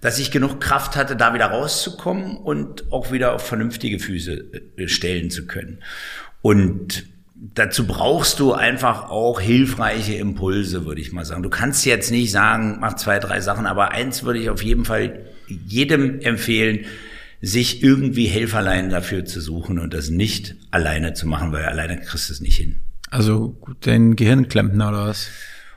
dass ich genug Kraft hatte, da wieder rauszukommen und auch wieder auf vernünftige Füße äh, stellen zu können. Und dazu brauchst du einfach auch hilfreiche Impulse, würde ich mal sagen. Du kannst jetzt nicht sagen, mach zwei, drei Sachen, aber eins würde ich auf jeden Fall jedem empfehlen, sich irgendwie Helferlein dafür zu suchen und das nicht alleine zu machen, weil alleine kriegst du es nicht hin. Also gut, den Gehirnklempner oder was?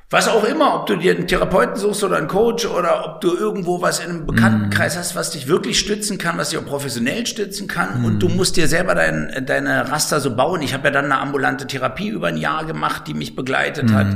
Was auch immer, ob du dir einen Therapeuten suchst oder einen Coach oder ob du irgendwo was in einem Bekanntenkreis hast, was dich wirklich stützen kann, was dich auch professionell stützen kann. Und du musst dir selber dein, deine Raster so bauen. Ich habe ja dann eine ambulante Therapie über ein Jahr gemacht, die mich begleitet hat.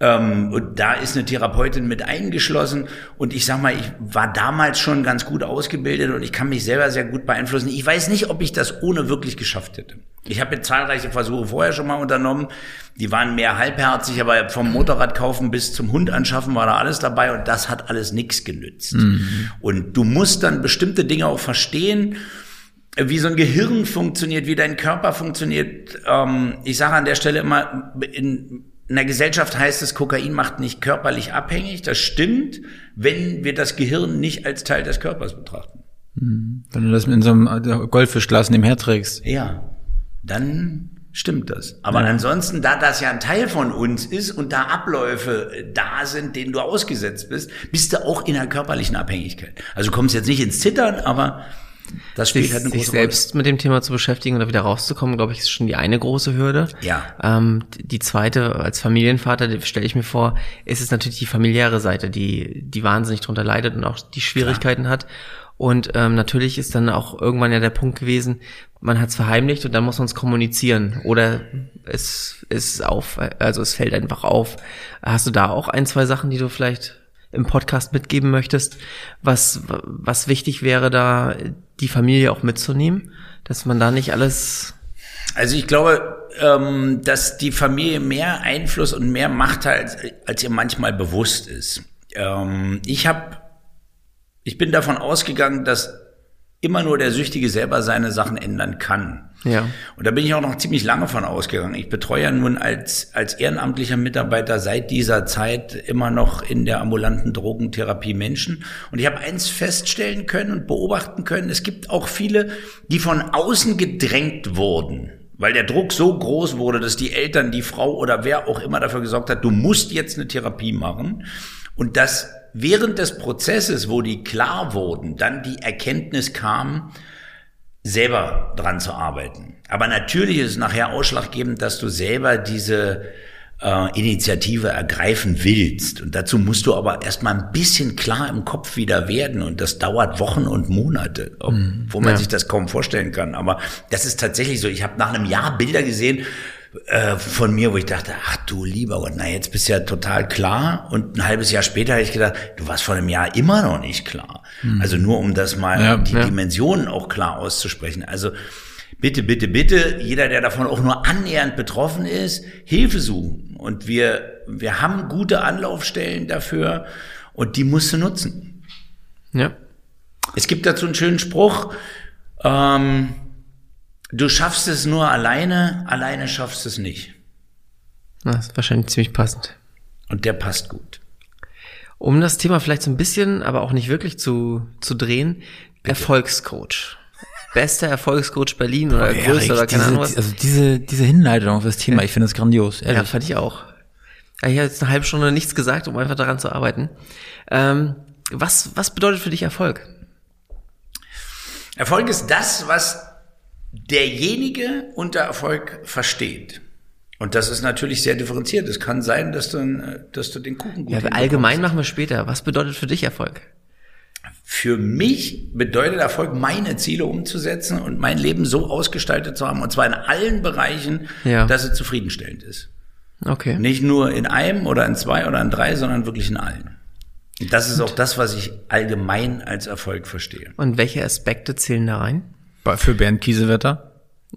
Ähm, und da ist eine Therapeutin mit eingeschlossen. Und ich sag mal, ich war damals schon ganz gut ausgebildet und ich kann mich selber sehr gut beeinflussen. Ich weiß nicht, ob ich das ohne wirklich geschafft hätte. Ich habe jetzt zahlreiche Versuche vorher schon mal unternommen. Die waren mehr halbherzig, aber vom Motorrad kaufen bis zum Hund anschaffen war da alles dabei und das hat alles nichts genützt. Und du musst dann bestimmte Dinge auch verstehen wie so ein Gehirn funktioniert, wie dein Körper funktioniert. Ähm, ich sage an der Stelle immer, in, in der Gesellschaft heißt es, Kokain macht nicht körperlich abhängig. Das stimmt, wenn wir das Gehirn nicht als Teil des Körpers betrachten. Wenn du das in so einem äh, Goldfischglas nebenher trägst. Ja, dann stimmt das. Aber ansonsten, da das ja ein Teil von uns ist und da Abläufe äh, da sind, denen du ausgesetzt bist, bist du auch in einer körperlichen Abhängigkeit. Also du kommst jetzt nicht ins Zittern, aber das spielt Sich, halt eine sich große selbst mit dem Thema zu beschäftigen und da wieder rauszukommen, glaube ich, ist schon die eine große Hürde. Ja. Ähm, die zweite, als Familienvater, stelle ich mir vor, ist es natürlich die familiäre Seite, die, die wahnsinnig drunter leidet und auch die Schwierigkeiten hat. Und ähm, natürlich ist dann auch irgendwann ja der Punkt gewesen, man hat es verheimlicht und dann muss man es kommunizieren. Oder es ist auf, also es fällt einfach auf. Hast du da auch ein, zwei Sachen, die du vielleicht im Podcast mitgeben möchtest, was, was wichtig wäre, da die Familie auch mitzunehmen, dass man da nicht alles Also ich glaube, ähm, dass die Familie mehr Einfluss und mehr Macht hat, als, als ihr manchmal bewusst ist. Ähm, ich habe, ich bin davon ausgegangen, dass immer nur der Süchtige selber seine Sachen ändern kann. Ja. Und da bin ich auch noch ziemlich lange von ausgegangen. Ich betreue ja nun als, als ehrenamtlicher Mitarbeiter seit dieser Zeit immer noch in der ambulanten Drogentherapie Menschen. Und ich habe eins feststellen können und beobachten können, es gibt auch viele, die von außen gedrängt wurden. Weil der Druck so groß wurde, dass die Eltern, die Frau oder wer auch immer dafür gesorgt hat, du musst jetzt eine Therapie machen. Und dass während des Prozesses, wo die klar wurden, dann die Erkenntnis kam, selber dran zu arbeiten. Aber natürlich ist es nachher ausschlaggebend, dass du selber diese äh, Initiative ergreifen willst. Und dazu musst du aber erstmal ein bisschen klar im Kopf wieder werden. Und das dauert Wochen und Monate, ob, wo man Ja. sich das kaum vorstellen kann. Aber das ist tatsächlich so. Ich habe nach einem Jahr Bilder gesehen äh, von mir, wo ich dachte, ach du lieber Gott, na jetzt bist du ja total klar. Und ein halbes Jahr später habe ich gedacht, du warst vor einem Jahr immer noch nicht klar. Also nur um das mal Ja, die ja. Dimensionen auch klar auszusprechen. Also bitte, bitte, bitte, jeder, der davon auch nur annähernd betroffen ist, Hilfe suchen. Und wir, wir haben gute Anlaufstellen dafür und die musst du nutzen. Ja. Es gibt dazu einen schönen Spruch, ähm, du schaffst es nur alleine, alleine schaffst es nicht. Das ist wahrscheinlich ziemlich passend. Und der passt gut. Um das Thema vielleicht so ein bisschen, aber auch nicht wirklich zu, zu drehen, Erfolgscoach. Bester Erfolgscoach Berlin oder Erik, größter oder keine diese, Ahnung was. Also diese, diese Hinleitung auf das Thema, ich finde das grandios. Ja, Ehrlich. fand ich auch. Ja, Ich habe jetzt eine halbe Stunde nichts gesagt, um einfach daran zu arbeiten. Ähm, was, was bedeutet für dich Erfolg? Erfolg ist das, was derjenige unter Erfolg versteht. Und das ist natürlich sehr differenziert. Es kann sein, dass du, dass du den Kuchen gut Ja, allgemein machen wir später. Was bedeutet für dich Erfolg? Für mich bedeutet Erfolg, meine Ziele umzusetzen und mein Leben so ausgestaltet zu haben, und zwar in allen Bereichen, Ja. dass es zufriedenstellend ist. Okay. Nicht nur in einem oder in zwei oder in drei, sondern wirklich in allen. Und das ist auch das, was ich allgemein als Erfolg verstehe. Und welche Aspekte zählen da rein? Für Bernd Kiesewetter?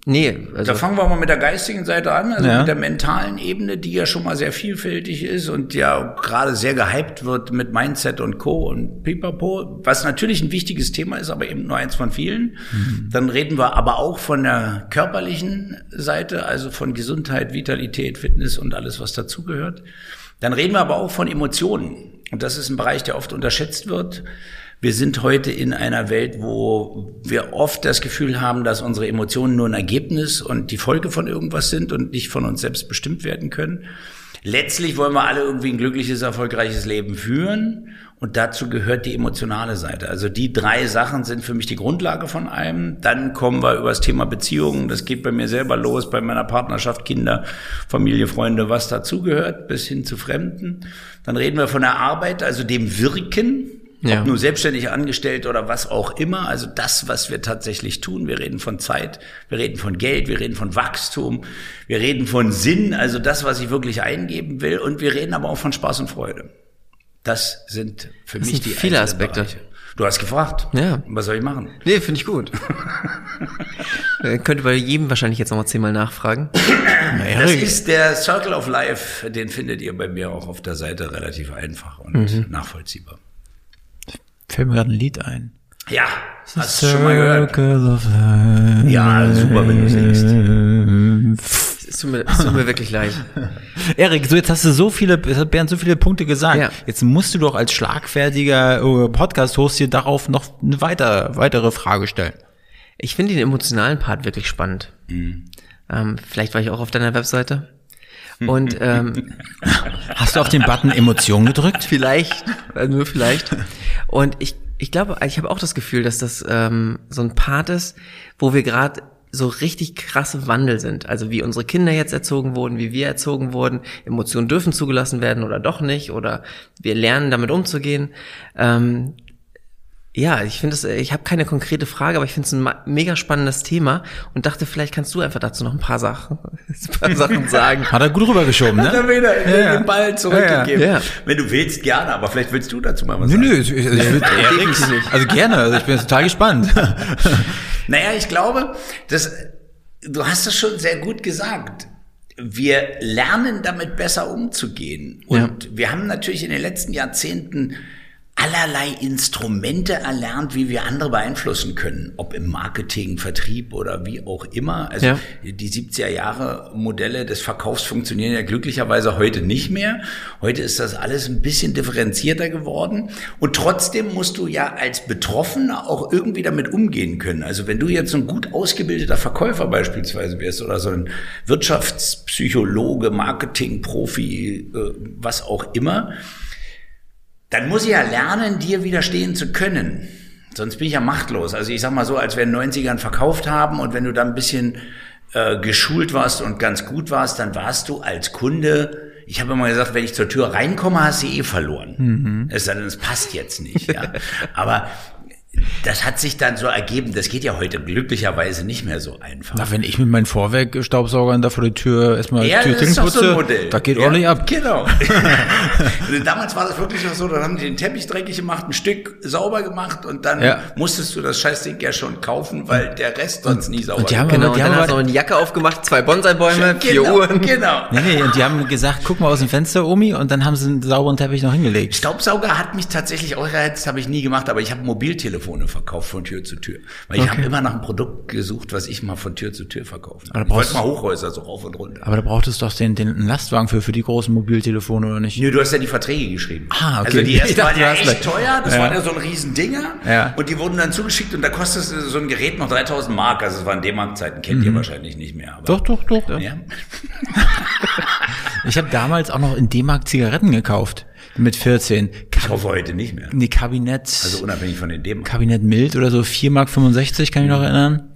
Nee, also Da fangen wir mal mit der geistigen Seite an, also Ja. mit der mentalen Ebene, die ja schon mal sehr vielfältig ist und ja gerade sehr gehypt wird mit Mindset und Co. und Pipapo, was natürlich ein wichtiges Thema ist, aber eben nur eins von vielen. Dann reden wir aber auch von der körperlichen Seite, also von Gesundheit, Vitalität, Fitness und alles, was dazugehört. Dann reden wir aber auch von Emotionen. Und das ist ein Bereich, der oft unterschätzt wird. Wir sind heute in einer Welt, wo wir oft das Gefühl haben, dass unsere Emotionen nur ein Ergebnis und die Folge von irgendwas sind und nicht von uns selbst bestimmt werden können. Letztlich wollen wir alle irgendwie ein glückliches, erfolgreiches Leben führen und dazu gehört die emotionale Seite. Also die drei Sachen sind für mich die Grundlage von allem. Dann kommen wir über das Thema Beziehungen. Das geht bei mir selber los, bei meiner Partnerschaft, Kinder, Familie, Freunde, was dazugehört, bis hin zu Fremden. Dann reden wir von der Arbeit, also dem Wirken. Ja. Ob nur selbstständig angestellt oder was auch immer. Also das, was wir tatsächlich tun. Wir reden von Zeit, wir reden von Geld, wir reden von Wachstum, wir reden von Sinn, also das, was ich wirklich eingeben will. Und wir reden aber auch von Spaß und Freude. Das sind für Das mich sind die viele Aspekte. Bereiche. Du hast gefragt. Ja. Was soll ich machen? Nee, finde ich gut. Äh, Könnte bei jedem wahrscheinlich jetzt nochmal zehnmal nachfragen. Das ist der Circle of Life, den findet ihr bei mir auch auf der Seite relativ einfach und Mhm. nachvollziehbar. Fällt mir gerade ein Lied ein. Ja, hast du schon mal gehört? Ja, super, wenn du singst. Es tut mir, es tut mir wirklich leid. Erik, so jetzt hast du so viele, jetzt hat Bernd so viele Punkte gesagt. Ja. Jetzt musst du doch als schlagfertiger äh, Podcast-Host hier darauf noch eine weiter, weitere Frage stellen. Ich finde den emotionalen Part wirklich spannend. Ähm, vielleicht war ich auch auf deiner Webseite. Und ähm, Hast du auf den Button Emotionen gedrückt? vielleicht, äh, nur vielleicht. Und ich, ich glaube, ich habe auch das Gefühl, dass das ähm, so ein Part ist, wo wir gerade so richtig krasse Wandel sind. Also wie unsere Kinder jetzt erzogen wurden, wie wir erzogen wurden. Emotionen dürfen zugelassen werden oder doch nicht. Oder wir lernen damit umzugehen. Ähm, ja, ich finde es, ich habe keine konkrete Frage, aber ich finde es ein mega spannendes Thema und dachte, vielleicht kannst du einfach dazu noch ein paar Sachen, ein paar Sachen sagen. Hat er gut rübergeschoben, Hat er ne? wieder Ja, den Ball zurückgegeben. Ja, ja. Wenn du willst, gerne, aber vielleicht willst du dazu mal was Nö, sagen. nö, ich, ich, ich nicht. also gerne, also ich bin total gespannt. Naja, ich glaube, das, du hast es schon sehr gut gesagt. Wir lernen damit besser umzugehen. Und wir haben natürlich in den letzten Jahrzehnten allerlei Instrumente erlernt, wie wir andere beeinflussen können, ob im Marketing, Vertrieb oder wie auch immer. Also Ja. die 70er Jahre Modelle des Verkaufs funktionieren ja glücklicherweise heute nicht mehr. Heute ist das alles ein bisschen differenzierter geworden. Und trotzdem musst du ja als Betroffener auch irgendwie damit umgehen können. Also wenn du jetzt so ein gut ausgebildeter Verkäufer beispielsweise wärst oder so ein Wirtschaftspsychologe, Marketingprofi, äh, was auch immer, dann muss ich ja lernen, dir widerstehen zu können. Sonst bin ich ja machtlos. Also ich sag mal so, als wir in den 90ern verkauft haben und wenn du da ein bisschen äh, geschult warst und ganz gut warst, dann warst du als Kunde, ich habe immer gesagt, wenn ich zur Tür reinkomme, hast du eh verloren. Es denn, es passt jetzt nicht. Ja. Aber das hat sich dann so ergeben, das geht ja heute glücklicherweise nicht mehr so einfach. Na, wenn ich mit meinen Vorwerkstaubsaugern da vor der Tür erstmal Ja, Tür das so ein putze, Modell. da geht ja, ordentlich ab. Genau. Und Damals war das wirklich noch so, dann haben die den Teppich dreckig gemacht, ein Stück sauber gemacht und dann Ja. musstest du das Scheißding ja schon kaufen, weil der Rest sonst nie sauber und die haben war. Genau, aber, und die dann haben hast noch eine Jacke aufgemacht, zwei Bonsai-Bäume, vier genau, Uhren. Genau. nee, nee, und die haben gesagt, guck mal aus dem Fenster, Omi, und dann haben sie einen sauberen Teppich noch hingelegt. Staubsauger hat mich tatsächlich auch gereizt, habe ich nie gemacht, aber ich habe Mobiltelefone verkauft von Tür zu Tür. Weil ich habe immer nach einem Produkt gesucht, was ich mal von Tür zu Tür verkaufen Aber kann. da Ich wollte brauchst- mal Hochhäuser so rauf und runter. Aber da brauchtest du doch den, den Lastwagen für, für die großen Mobiltelefone, oder nicht? Nö, du hast ja die Verträge geschrieben. Ah, okay. Also die ersten waren ja echt recht. teuer, das Ja. waren ja so ein riesen Dinger. Ja. Und die wurden dann zugeschickt und da kostet so ein Gerät noch 3000 Mark. Also es waren D-Mark-Zeiten, kennt ihr wahrscheinlich nicht mehr. Aber, Mhm. Doch, doch, doch. Ja. Ich habe damals auch noch in D-Mark Zigaretten gekauft. Mit 14. Ich hoffe heute nicht mehr. Nee, Kabinett. Also unabhängig von den D-Mark. Kabinett Mild oder so, 4 Mark 65, kann ich noch erinnern.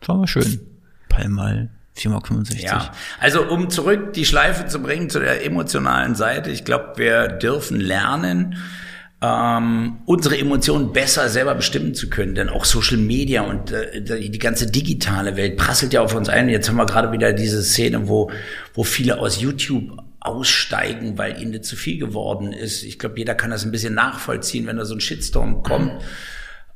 Das war mal schön. Palmal, 4 Mark 65. Ja, also um zurück die Schleife zu bringen zu der emotionalen Seite. Ich glaube, wir dürfen lernen, ähm, unsere Emotionen besser selber bestimmen zu können. Denn auch Social Media und äh, die ganze digitale Welt prasselt ja auf uns ein. Jetzt haben wir gerade wieder diese Szene, wo, wo viele aus YouTube aussteigen, weil ihnen zu viel geworden ist. Ich glaube, jeder kann das ein bisschen nachvollziehen, wenn da so ein Shitstorm kommt.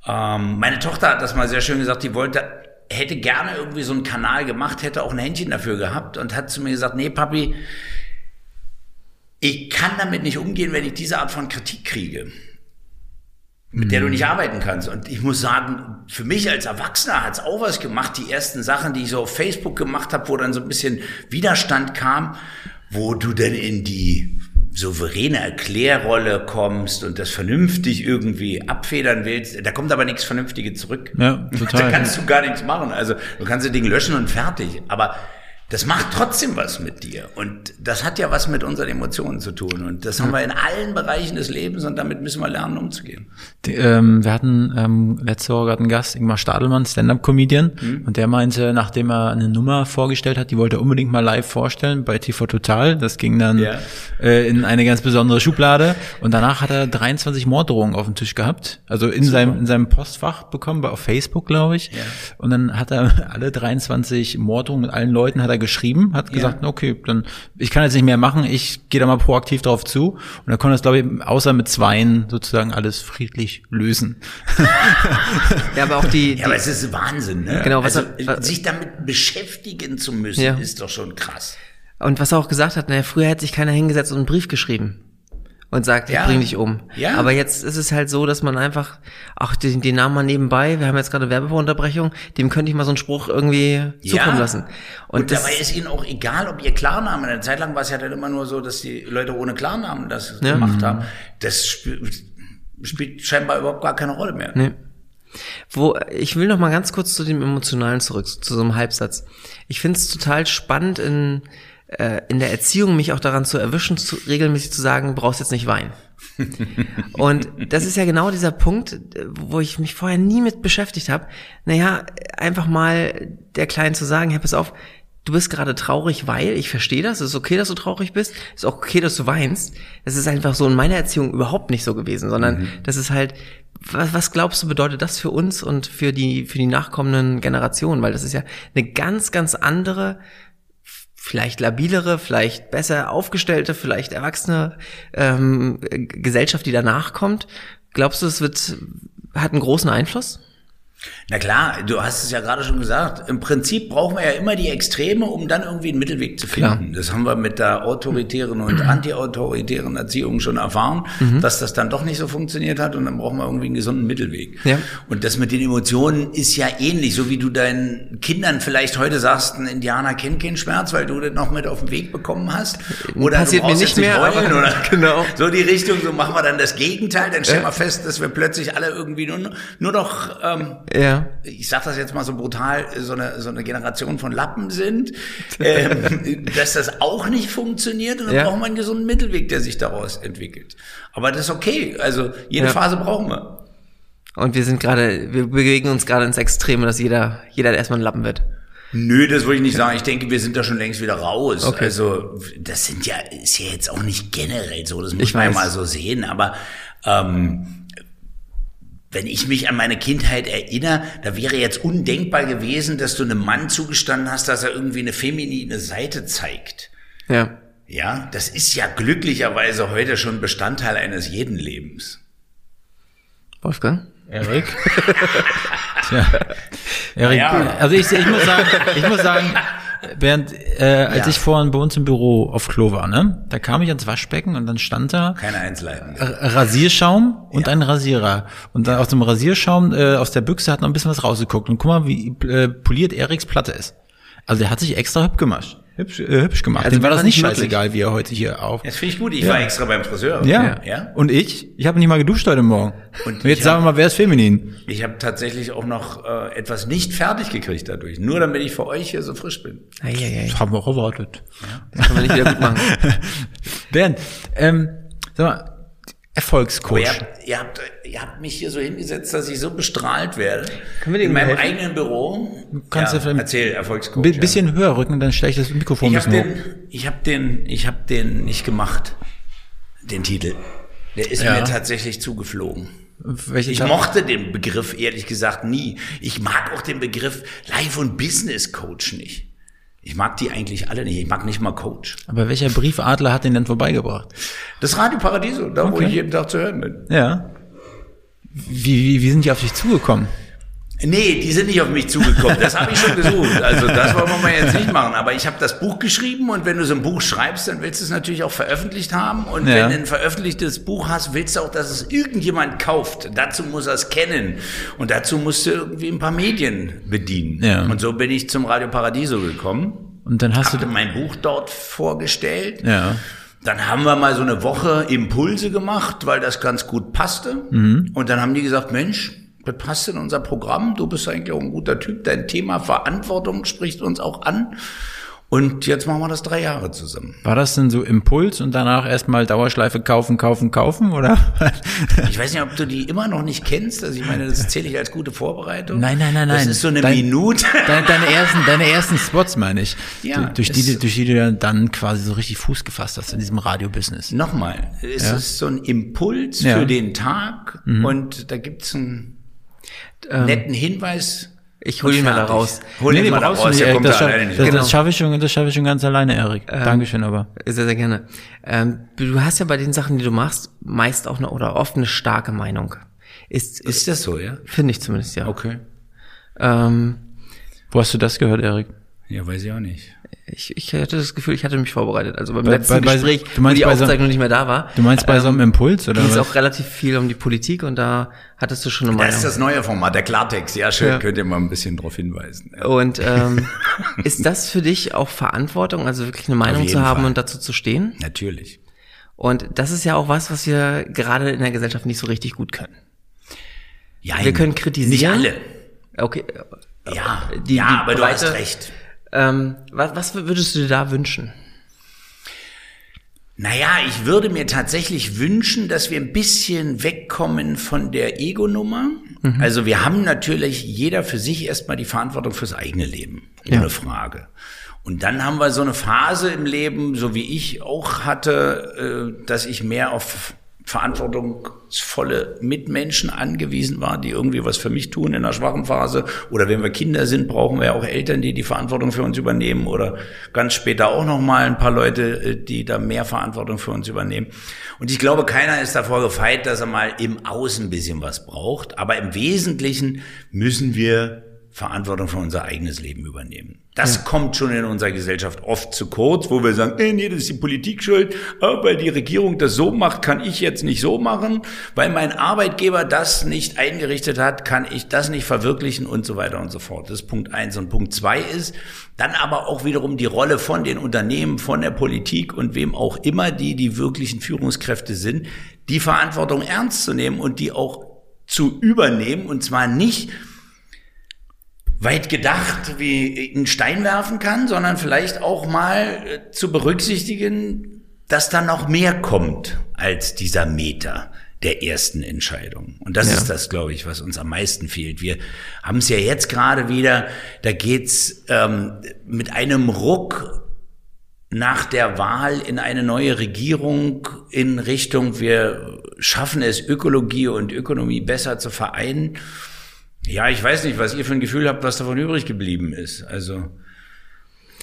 Ähm, meine Tochter hat das mal sehr schön gesagt, die wollte, hätte gerne irgendwie so einen Kanal gemacht, hätte auch ein Händchen dafür gehabt und hat zu mir gesagt, nee, Papi, ich kann damit nicht umgehen, wenn ich diese Art von Kritik kriege, mit der du nicht arbeiten kannst. Und ich muss sagen, für mich als Erwachsener hat es auch was gemacht. Die ersten Sachen, die ich so auf Facebook gemacht habe, wo dann so ein bisschen Widerstand kam, wo du denn in die souveräne Erklärrolle kommst und das vernünftig irgendwie abfedern willst, da kommt aber nichts Vernünftiges zurück. Ja, total. Da kannst du gar nichts machen. Also du kannst das Ding löschen und fertig. Aber das macht trotzdem was mit dir. Und das hat ja was mit unseren Emotionen zu tun. Und das haben wir in allen Bereichen des Lebens und damit müssen wir lernen, umzugehen. Die, ähm, wir hatten ähm, letzte Woche gerade einen Gast, Ingmar Stadelmann, Stand-Up-Comedian, mhm. und der meinte, nachdem er eine Nummer vorgestellt hat, die wollte er unbedingt mal live vorstellen bei TV Total. Das ging dann ja. äh, in eine ganz besondere Schublade. Und danach hat er 23 Morddrohungen auf dem Tisch gehabt. Also in seinem, in seinem Postfach bekommen, auf Facebook, glaube ich. Ja. Und dann hat er alle 23 Morddrohungen mit allen Leuten hat er geschrieben, hat gesagt, okay, dann ich kann jetzt nicht mehr machen, ich gehe da mal proaktiv drauf zu. Und er konnte das, glaube ich, außer mit Zweien sozusagen alles friedlich lösen. ja, aber auch die, die Ja, aber es ist Wahnsinn, ne? Genau, was also, er, sich damit beschäftigen zu müssen, ja. ist doch schon krass. Und was er auch gesagt hat, naja, früher hätte sich keiner hingesetzt und einen Brief geschrieben und sagt, ja. ich bring dich um. Ja. Aber jetzt ist es halt so, dass man einfach, ach, den, den Namen mal nebenbei, wir haben jetzt gerade Werbeunterbrechung, dem könnte ich mal so einen Spruch irgendwie zukommen ja. lassen. Und, und dabei ist ihnen auch egal, ob ihr Klarnamen, eine Zeit lang war es ja dann immer nur so, dass die Leute ohne Klarnamen das ja. gemacht haben. Das spielt, spielt scheinbar überhaupt gar keine Rolle mehr. Nee. Wo, ich will noch mal ganz kurz zu dem Emotionalen zurück, zu so einem Halbsatz. Ich finde es total spannend in, äh, in der Erziehung mich auch daran zu erwischen, zu, regelmäßig zu sagen, du brauchst jetzt nicht weinen. und das ist ja genau dieser Punkt, wo ich mich vorher nie mit beschäftigt habe. Naja, einfach mal der Kleinen zu sagen, hey, pass auf, du bist gerade traurig, weil ich verstehe das, es ist okay, dass du traurig bist, es ist auch okay, dass du weinst. Das ist einfach so in meiner Erziehung überhaupt nicht so gewesen, sondern mhm. das ist halt, was, was glaubst du, bedeutet das für uns und für die, für die nachkommenden Generationen? Weil das ist ja eine ganz, ganz andere vielleicht labilere, vielleicht besser aufgestellte, vielleicht erwachsene ähm, Gesellschaft, die danach kommt. Glaubst du, es wird hat einen großen Einfluss? Na klar, du hast es ja gerade schon gesagt. Im Prinzip brauchen wir ja immer die Extreme, um dann irgendwie einen Mittelweg zu finden. Klar. Das haben wir mit der autoritären und antiautoritären Erziehung schon erfahren, mhm. dass das dann doch nicht so funktioniert hat und dann brauchen wir irgendwie einen gesunden Mittelweg. Ja. Und das mit den Emotionen ist ja ähnlich, so wie du deinen Kindern vielleicht heute sagst, ein Indianer kennt keinen Schmerz, weil du das noch mit auf den Weg bekommen hast. Oder Passiert mir nicht mehr, heulen, aber, oder genau. so die Richtung, so machen wir dann das Gegenteil, dann stellen wir fest, dass wir plötzlich alle irgendwie nur, nur noch ähm, ja. ich sag das jetzt mal so brutal, so eine, so eine Generation von Lappen sind, ähm, dass das auch nicht funktioniert und dann ja. brauchen wir einen gesunden Mittelweg, der sich daraus entwickelt. Aber das ist okay, also jede ja. Phase brauchen wir. Und wir sind gerade, wir bewegen uns gerade ins Extreme, dass jeder, jeder erstmal ein Lappen wird. Nö, das würde ich nicht sagen. Ich denke, wir sind da schon längst wieder raus. Okay. Also, das sind ja, ist ja jetzt auch nicht generell so, das muss ich man ja mal so sehen, aber ähm, wenn ich mich an meine Kindheit erinnere, da wäre jetzt undenkbar gewesen, dass du einem Mann zugestanden hast, dass er irgendwie eine feminine Seite zeigt. Ja. Ja, das ist ja glücklicherweise heute schon Bestandteil eines jeden Lebens. Wolfgang? Erik? Tja. Erik, ja. also ich, ich muss sagen, ich muss sagen, Bernd, äh, als ja. ich vorhin bei uns im Büro auf Klo war, ne, da kam ich ans Waschbecken und dann stand da keine Einzelheiten. Rasierschaum und ja. ein Rasierer und dann aus dem Rasierschaum äh, aus der Büchse hat noch ein bisschen was rausgeguckt und guck mal, wie äh, poliert Eriks Platte ist. Also der hat sich extra hübsch gemacht hübsch, äh, hübsch gemacht. Also Dem war das nicht scheißegal, wie er heute hier auf. Das finde ich gut. Ich ja. war extra beim Friseur. Ja. ja. Und ich? Ich habe nicht mal geduscht heute Morgen. Und, Und jetzt sagen wir mal, wer ist feminin? Ich habe tatsächlich auch noch äh, etwas nicht fertig gekriegt dadurch. Nur damit ich für euch hier so frisch bin. Ei, ei, ei. Das haben wir auch erwartet. Ja. Das können wir nicht wieder gut machen. Bernd, ähm, sag mal, Erfolgscoach. Ihr habt, ihr, habt, ihr habt mich hier so hingesetzt, dass ich so bestrahlt werde. Können wir dir in meinem helfen? eigenen Büro. Du kannst ja, ja erzähl, Erfolgscoach. Ein bisschen ja. höher rücken, dann stelle ich das Mikrofon ich hab den, Ich habe den, ich habe den nicht gemacht, den Titel. Der ist Ja. mir tatsächlich zugeflogen. Welche Ich Tat- mochte den Begriff ehrlich gesagt nie. Ich mag auch den Begriff Life- und Business Coach nicht. Ich mag die eigentlich alle nicht. Ich mag nicht mal Coach. Aber welcher Briefadler hat den denn vorbeigebracht? Das Radio Paradiso, da wo Okay. ich jeden Tag zu hören bin. Ja. Wie, wie, wie sind die auf dich zugekommen? Nee, die sind nicht auf mich zugekommen. Das habe ich schon gesucht. Also das wollen wir mal jetzt nicht machen. Aber ich habe das Buch geschrieben und wenn du so ein Buch schreibst, dann willst du es natürlich auch veröffentlicht haben. Und Ja. wenn du ein veröffentlichtes Buch hast, willst du auch, dass es irgendjemand kauft. Dazu muss er es kennen. Und dazu musst du irgendwie ein paar Medien bedienen. Ja. Und so bin ich zum Radio Paradiso gekommen. Und dann hast Hatte du, mein Buch dort vorgestellt. ja. Dann haben wir mal so eine Woche Impulse gemacht, weil das ganz gut passte. Und dann haben die gesagt, Mensch, das passt in unser Programm. Du bist eigentlich auch ein guter Typ. Dein Thema Verantwortung spricht uns auch an. Und jetzt machen wir das drei Jahre zusammen. War das denn so Impuls und danach erstmal Dauerschleife kaufen, kaufen, kaufen, oder? Ich weiß nicht, ob du die immer noch nicht kennst. Also ich meine, das zähle ich als gute Vorbereitung. Nein, nein, nein, Das nein. ist so eine Dein- Minute. Deine, deine ersten, deine ersten Spots meine ich. Ja, durch die, durch die du dann quasi so richtig Fuß gefasst hast in diesem Radiobusiness. Nochmal, es ist so ein Impuls Ja. für den Tag. Und da gibt's einen netten Hinweis. Ich hol ihn mal da raus. Hol ihn den mal da brauchst du raus, nicht, Erik. kommt Das, da scha alleine nicht das, raus. das schaffe ich schon, das schaffe ich schon ganz alleine, Erik. Dankeschön aber. Sehr, sehr gerne. Ähm, du hast ja bei den Sachen, die du machst, meist auch eine oder oft eine starke Meinung. Ist, ist Ist das so, ja? finde ich zumindest, ja. Okay. Ähm, Wo hast du das gehört, Erik? Ja, weiß ich auch nicht. Ich, ich hatte das Gefühl, ich hatte mich vorbereitet. Also beim Bei- letzten bei- bei- Gespräch, du meinst wo die bei so- Aufzeichnung nicht mehr da war, Du meinst bei so einem Impuls oder ging es was? auch relativ viel um die Politik und da hattest du schon eine Das Meinung. ist das neue Format, der Klartext. Ja, schön, Ja. könnt ihr mal ein bisschen drauf hinweisen. Und ähm, ist das für dich auch Verantwortung, also wirklich eine Meinung zu haben Fall. und dazu zu stehen? Natürlich. Und das ist ja auch was, was wir gerade in der Gesellschaft nicht so richtig gut können. Ja, Wir können kritisieren. Nicht Okay. alle. Ja, Die- ja die aber du breite- hast recht. Ähm, was, was würdest du dir da wünschen? Naja, ich würde mir tatsächlich wünschen, dass wir ein bisschen wegkommen von der Ego-Nummer. Mhm. Also wir haben natürlich jeder für sich erstmal die Verantwortung fürs eigene Leben, ohne Ja. Frage. Und dann haben wir so eine Phase im Leben, so wie ich auch hatte, äh, dass ich mehr auf verantwortungsvolle Mitmenschen angewiesen war, die irgendwie was für mich tun in einer schwachen Phase. Oder wenn wir Kinder sind, brauchen wir ja auch Eltern, die die Verantwortung für uns übernehmen. Oder ganz später auch noch mal ein paar Leute, äh, die da mehr Verantwortung für uns übernehmen. Und ich glaube, keiner ist davor gefeit, dass er mal im Außen ein bisschen was braucht. Aber im Wesentlichen müssen wir Verantwortung für unser eigenes Leben übernehmen. Das kommt schon in unserer Gesellschaft oft zu kurz, wo wir sagen, äh, nee, das ist die Politik schuld, aber weil die Regierung das so macht, kann ich jetzt nicht so machen, weil mein Arbeitgeber das nicht eingerichtet hat, kann ich das nicht verwirklichen und so weiter und so fort. Das ist Punkt eins. Und Punkt zwei ist dann aber auch wiederum die Rolle von den Unternehmen, von der Politik und wem auch immer, die die wirklichen Führungskräfte sind, die Verantwortung ernst zu nehmen und die auch zu übernehmen und zwar nicht weit gedacht wie einen Stein werfen kann, sondern vielleicht auch mal äh, zu berücksichtigen, dass da noch mehr kommt als dieser Meter der ersten Entscheidung. Und das Ja. ist das, glaube ich, was uns am meisten fehlt. Wir haben es ja jetzt gerade wieder, da geht's ähm, mit einem Ruck nach der Wahl in eine neue Regierung in Richtung, wir schaffen es, Ökologie und Ökonomie besser zu vereinen. Ja, ich weiß nicht, was ihr für ein Gefühl habt, was davon übrig geblieben ist. Also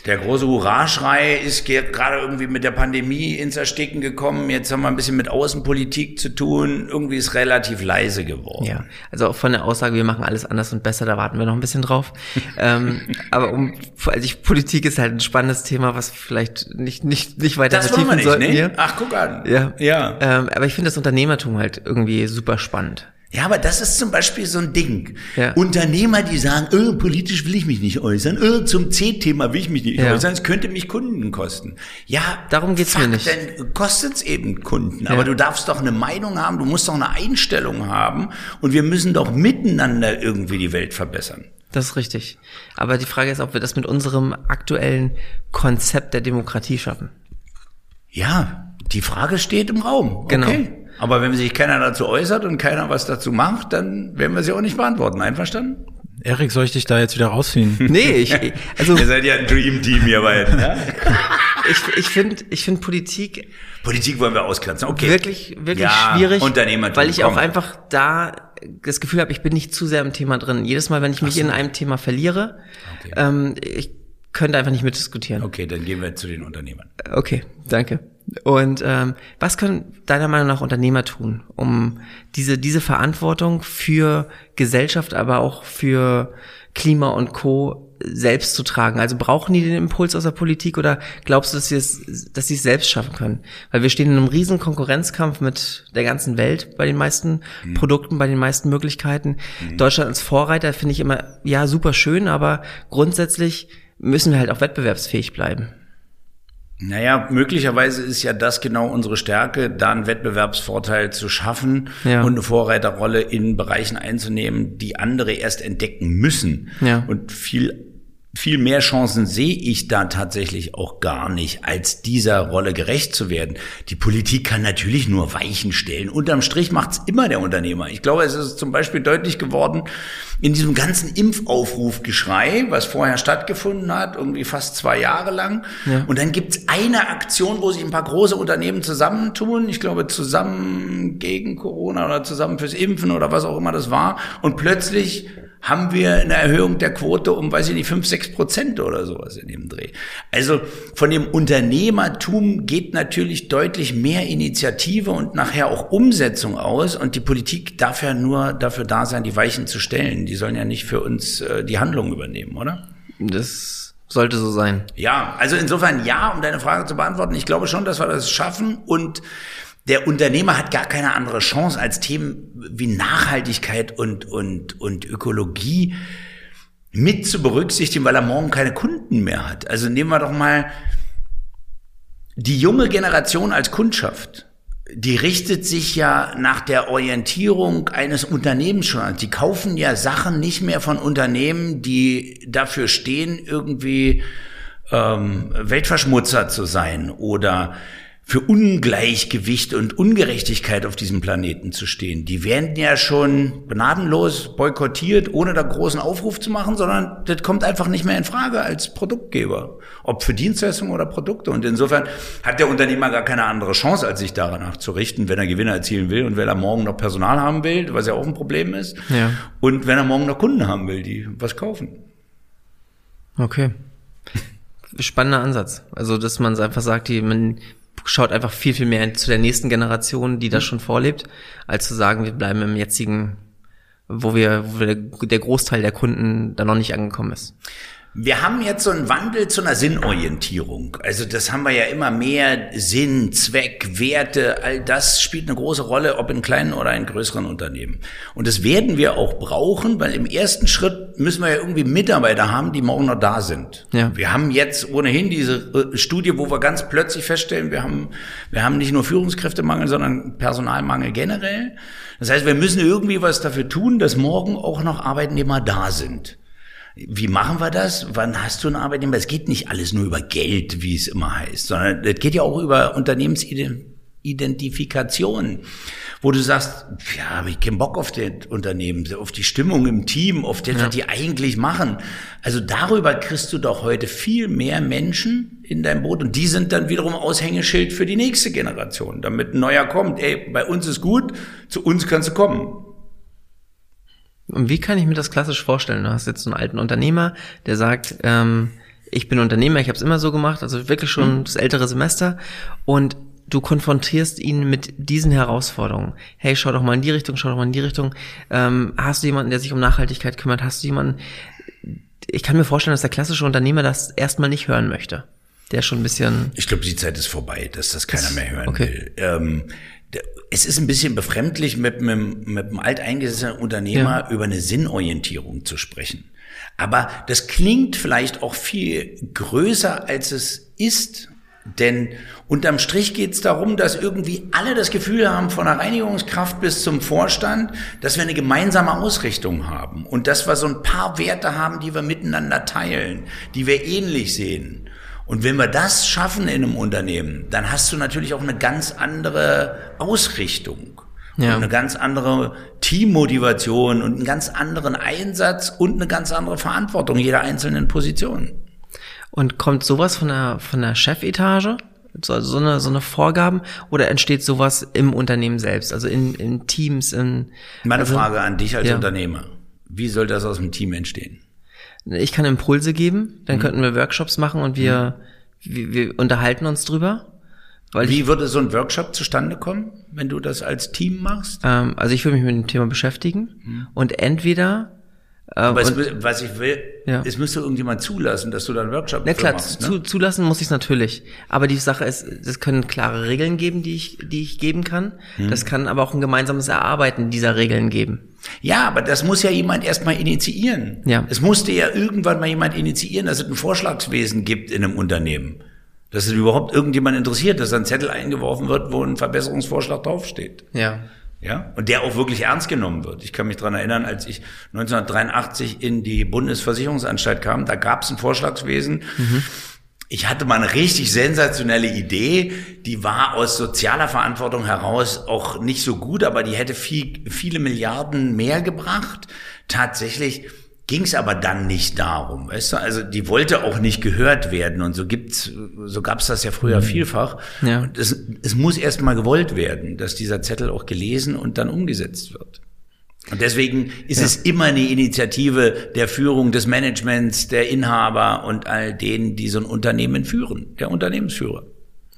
der große Hurraschrei ist ge- gerade irgendwie mit der Pandemie ins Ersticken gekommen. Jetzt haben wir ein bisschen mit Außenpolitik zu tun. Irgendwie ist relativ leise geworden. Ja, also auch von der Aussage, wir machen alles anders und besser, da warten wir noch ein bisschen drauf. ähm, aber um, also ich, Politik ist halt ein spannendes Thema, was vielleicht nicht, nicht, nicht weiter Das wollen wir vertiefen nicht, sollten ne? Ach, guck an. Ja. Ja. Ähm, aber ich finde das Unternehmertum halt irgendwie super spannend. Ja, aber das ist zum Beispiel so ein Ding. Ja. Unternehmer, die sagen, äh, politisch will ich mich nicht äußern, äh, zum C-Thema will ich mich nicht Ja. äußern, es könnte mich Kunden kosten. Ja, Darum geht's fuck, mir nicht. Dann kostet es eben Kunden. Aber du darfst doch eine Meinung haben, du musst doch eine Einstellung haben und wir müssen doch miteinander irgendwie die Welt verbessern. Das ist richtig. Aber die Frage ist, ob wir das mit unserem aktuellen Konzept der Demokratie schaffen. Ja, die Frage steht im Raum. Genau. Okay. Aber wenn sich keiner dazu äußert und keiner was dazu macht, dann werden wir sie auch nicht beantworten. Einverstanden? Erik, soll ich dich da jetzt wieder rausziehen? Nee, ich, also Ihr seid ja ein Dream Team, ihr beiden. Ja? ich, ich finde ich find Politik Politik wollen wir ausklatzen. Okay. wirklich, wirklich Ja, schwierig, Unternehmertum, weil ich komm. auch einfach da das Gefühl habe, ich bin nicht zu sehr im Thema drin. Jedes Mal, wenn ich mich in einem Thema verliere, Okay. ähm, ich könnte einfach nicht mitdiskutieren. Okay, dann gehen wir zu den Unternehmern. Okay, danke. Und ähm, was können deiner Meinung nach Unternehmer tun, um diese, diese Verantwortung für Gesellschaft, aber auch für Klima und Co. selbst zu tragen? Also brauchen die den Impuls aus der Politik oder glaubst du, dass sie es, dass sie es selbst schaffen können? Weil wir stehen in einem riesen Konkurrenzkampf mit der ganzen Welt bei den meisten Produkten, bei den meisten Möglichkeiten. Deutschland als Vorreiter finde ich immer, ja, super schön, aber grundsätzlich müssen wir halt auch wettbewerbsfähig bleiben. Naja, möglicherweise ist ja das genau unsere Stärke, da einen Wettbewerbsvorteil zu schaffen Ja. und eine Vorreiterrolle in Bereichen einzunehmen, die andere erst entdecken müssen. Ja. Und viel viel mehr Chancen sehe ich da tatsächlich auch gar nicht, als dieser Rolle gerecht zu werden. Die Politik kann natürlich nur Weichen stellen. Unterm Strich macht's immer der Unternehmer. Ich glaube, es ist zum Beispiel deutlich geworden in diesem ganzen Impfaufrufgeschrei, was vorher stattgefunden hat, irgendwie fast zwei Jahre lang. Ja. Und dann gibt's eine Aktion, wo sich ein paar große Unternehmen zusammentun. Ich glaube, zusammen gegen Corona oder zusammen fürs Impfen oder was auch immer das war. Und plötzlich haben wir eine Erhöhung der Quote um, weiß ich nicht, fünf, sechs Prozent oder sowas in dem Dreh. Also von dem Unternehmertum geht natürlich deutlich mehr Initiative und nachher auch Umsetzung aus. Und die Politik darf ja nur dafür da sein, die Weichen zu stellen. Die sollen ja nicht für uns äh, die Handlung übernehmen, oder? Das sollte so sein. Ja, also insofern ja, um deine Frage zu beantworten. Ich glaube schon, dass wir das schaffen und der Unternehmer hat gar keine andere Chance als Themen wie Nachhaltigkeit und, und, und Ökologie mit zu berücksichtigen, weil er morgen keine Kunden mehr hat. Also nehmen wir doch mal die junge Generation als Kundschaft. Die richtet sich ja nach der Orientierung eines Unternehmens schon. Die kaufen ja Sachen nicht mehr von Unternehmen, die dafür stehen, irgendwie ähm, Weltverschmutzer zu sein oder für Ungleichgewicht und Ungerechtigkeit auf diesem Planeten zu stehen. Die werden ja schon gnadenlos boykottiert, ohne da großen Aufruf zu machen, sondern das kommt einfach nicht mehr in Frage als Produktgeber. Ob für Dienstleistungen oder Produkte. Und insofern hat der Unternehmer gar keine andere Chance, als sich danach zu richten, wenn er Gewinne erzielen will und wenn er morgen noch Personal haben will, was ja auch ein Problem ist. Ja. Und wenn er morgen noch Kunden haben will, die was kaufen. Okay. Spannender Ansatz. Also, dass man es einfach sagt, die, man schaut einfach viel, viel mehr zu der nächsten Generation, die das schon vorlebt, als zu sagen, wir bleiben im jetzigen, wo wir, wo wir der Großteil der Kunden da noch nicht angekommen ist. Wir haben jetzt so einen Wandel zu einer Sinnorientierung. Also das haben wir ja immer mehr Sinn, Zweck, Werte, all das spielt eine große Rolle, ob in kleinen oder in größeren Unternehmen. Und das werden wir auch brauchen, weil im ersten Schritt müssen wir ja irgendwie Mitarbeiter haben, die morgen noch da sind. Ja. Wir haben jetzt ohnehin diese äh, Studie, wo wir ganz plötzlich feststellen, wir haben, wir haben nicht nur Führungskräftemangel, sondern Personalmangel generell. Das heißt, wir müssen irgendwie was dafür tun, dass morgen auch noch Arbeitnehmer da sind. Wie machen wir das? Wann hast du einen Arbeitnehmer? Es geht nicht alles nur über Geld, wie es immer heißt, sondern es geht ja auch über Unternehmensidentifikation, wo du sagst, ja, habe ich keinen Bock auf das Unternehmen, auf die Stimmung im Team, auf das, was die eigentlich machen. Also darüber kriegst du doch heute viel mehr Menschen in dein Boot und die sind dann wiederum Aushängeschild für die nächste Generation, damit ein neuer kommt. Ey, bei uns ist gut, zu uns kannst du kommen. Und wie kann ich mir das klassisch vorstellen? Du hast jetzt so einen alten Unternehmer, der sagt, ähm, ich bin Unternehmer, ich habe es immer so gemacht, also wirklich schon das ältere Semester und du konfrontierst ihn mit diesen Herausforderungen. Hey, schau doch mal in die Richtung, schau doch mal in die Richtung. Ähm, hast du jemanden, der sich um Nachhaltigkeit kümmert? Hast du jemanden? Ich kann mir vorstellen, dass der klassische Unternehmer das erstmal nicht hören möchte. Der schon ein bisschen. Ich glaube, die Zeit ist vorbei, dass das keiner mehr hören okay. will. Ähm, es ist ein bisschen befremdlich, mit einem, mit einem alteingesessenen Unternehmer Ja. über eine Sinnorientierung zu sprechen. Aber das klingt vielleicht auch viel größer, als es ist. Denn unterm Strich geht es darum, dass irgendwie alle das Gefühl haben, von der Reinigungskraft bis zum Vorstand, dass wir eine gemeinsame Ausrichtung haben und dass wir so ein paar Werte haben, die wir miteinander teilen, die wir ähnlich sehen. Und wenn wir das schaffen in einem Unternehmen, dann hast du natürlich auch eine ganz andere Ausrichtung. Ja. Und eine ganz andere Teammotivation und einen ganz anderen Einsatz und eine ganz andere Verantwortung jeder einzelnen Position. Und kommt sowas von der, von der Chefetage? So, so, eine, so eine Vorgaben? Oder entsteht sowas im Unternehmen selbst? Also in, in Teams? In, Meine also, Frage an dich als ja. Unternehmer. Wie soll das aus dem Team entstehen? Ich kann Impulse geben, dann Mhm. könnten wir Workshops machen und wir, wir, wir unterhalten uns drüber. Weil ich, Wie würde so ein Workshop zustande kommen, wenn du das als Team machst? ähm, also ich will mich mit dem Thema beschäftigen und entweder äh, es, und, was ich will, Ja. es müsste irgendjemand zulassen, dass du da einen Workshop Na klar, machst. zu, Ne? zulassen muss ich es natürlich. Aber die Sache ist, es können klare Regeln geben, die ich, die ich geben kann. Hm. Das kann aber auch ein gemeinsames Erarbeiten dieser Regeln geben. Ja, aber das muss ja jemand erstmal initiieren. Ja. Es musste ja irgendwann mal jemand initiieren, dass es ein Vorschlagswesen gibt in einem Unternehmen. Dass es überhaupt irgendjemand interessiert, dass ein Zettel eingeworfen wird, wo ein Verbesserungsvorschlag draufsteht. Ja. Ja, und der auch wirklich ernst genommen wird. Ich kann mich dran erinnern, als ich 1983 in die Bundesversicherungsanstalt kam, da gab es ein Vorschlagswesen. Ich hatte mal eine richtig sensationelle Idee, die war aus sozialer Verantwortung heraus auch nicht so gut, aber die hätte viel, viele Milliarden mehr gebracht. Tatsächlich ging es aber dann nicht darum, weißt du? Also die wollte auch nicht gehört werden und so gibt's, so gab's das ja früher vielfach. Ja. Und es, es muss erst mal gewollt werden, dass dieser Zettel auch gelesen und dann umgesetzt wird. Und deswegen ist es immer eine Initiative der Führung des Managements, der Inhaber und all denen, die so ein Unternehmen führen, der Unternehmensführer.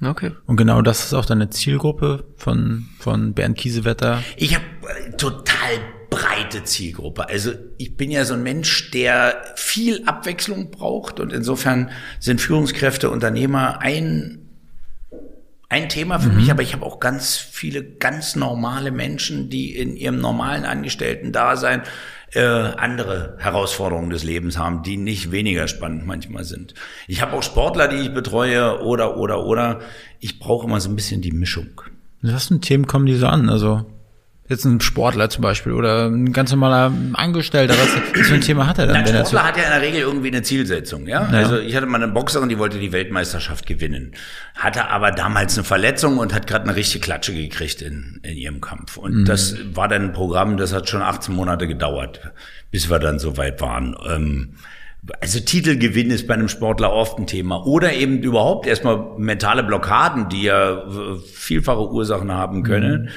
Okay. Und genau das ist auch deine Zielgruppe von, von Bernd Kiesewetter. Ich habe total breite Zielgruppe. Also ich bin ja so ein Mensch, der viel Abwechslung braucht und insofern sind Führungskräfte, Unternehmer ein ein Thema für mich, aber ich habe auch ganz viele ganz normale Menschen, die in ihrem normalen Angestellten-Dasein äh, andere Herausforderungen des Lebens haben, die nicht weniger spannend manchmal sind. Ich habe auch Sportler, die ich betreue oder oder oder. Ich brauche immer so ein bisschen die Mischung. Was für Themen kommen die so an? Also jetzt ein Sportler zum Beispiel oder ein ganz normaler Angestellter. Was, für ein Thema hat er dann? Ein er Sportler hat ja in der Regel irgendwie eine Zielsetzung, ja? Ja. Also ich hatte mal eine Boxerin, die wollte die Weltmeisterschaft gewinnen, hatte aber damals eine Verletzung und hat gerade eine richtige Klatsche gekriegt in, in ihrem Kampf. Und Mhm. das war dann ein Programm, das hat schon 18 Monate gedauert, bis wir dann so weit waren. Ähm, also Titelgewinn ist bei einem Sportler oft ein Thema. Oder eben überhaupt erstmal mentale Blockaden, die ja äh, vielfache Ursachen haben können,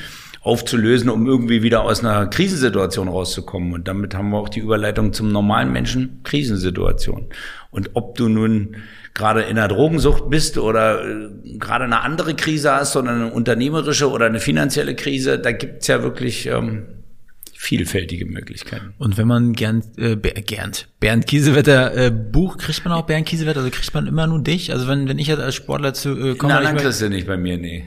aufzulösen, um irgendwie wieder aus einer Krisensituation rauszukommen. Und damit haben wir auch die Überleitung zum normalen Menschen, Krisensituation. Und ob du nun gerade in einer Drogensucht bist oder äh, gerade eine andere Krise hast, oder eine unternehmerische oder eine finanzielle Krise, da gibt's ja wirklich ähm, vielfältige Möglichkeiten. und wenn man gern, äh, Ber- gern Bernd Kiesewetter äh, Buch, kriegt man auch Bernd Kiesewetter? Also kriegt man immer nur dich? Also wenn, wenn ich jetzt als Sportler zu äh, komme, ich dann kriegst du nicht bei mir, nee.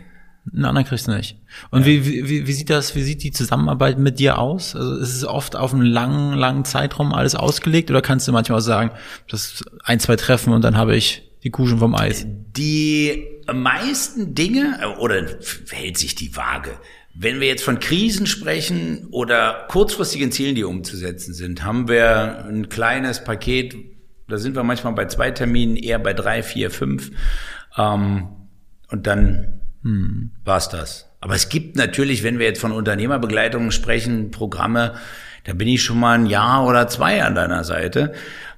Einen anderen kriegst du nicht. Und wie, wie, wie- wie sieht das, wie sieht die Zusammenarbeit mit dir aus? Also ist es oft auf einen langen, langen Zeitraum alles ausgelegt oder kannst du manchmal auch sagen, das ein, zwei Treffen und dann habe ich die Kuh schon vom Eis? Die meisten Dinge, oder hält sich die Waage? Wenn wir jetzt von Krisen sprechen oder kurzfristigen Zielen, die umzusetzen sind, haben wir ein kleines Paket, da sind wir manchmal bei zwei Terminen, eher bei drei, vier, fünf. Ähm, und dann war's das. Aber es gibt natürlich, wenn wir jetzt von Unternehmerbegleitungen sprechen, Programme, da bin ich schon mal ein Jahr oder zwei an deiner Seite,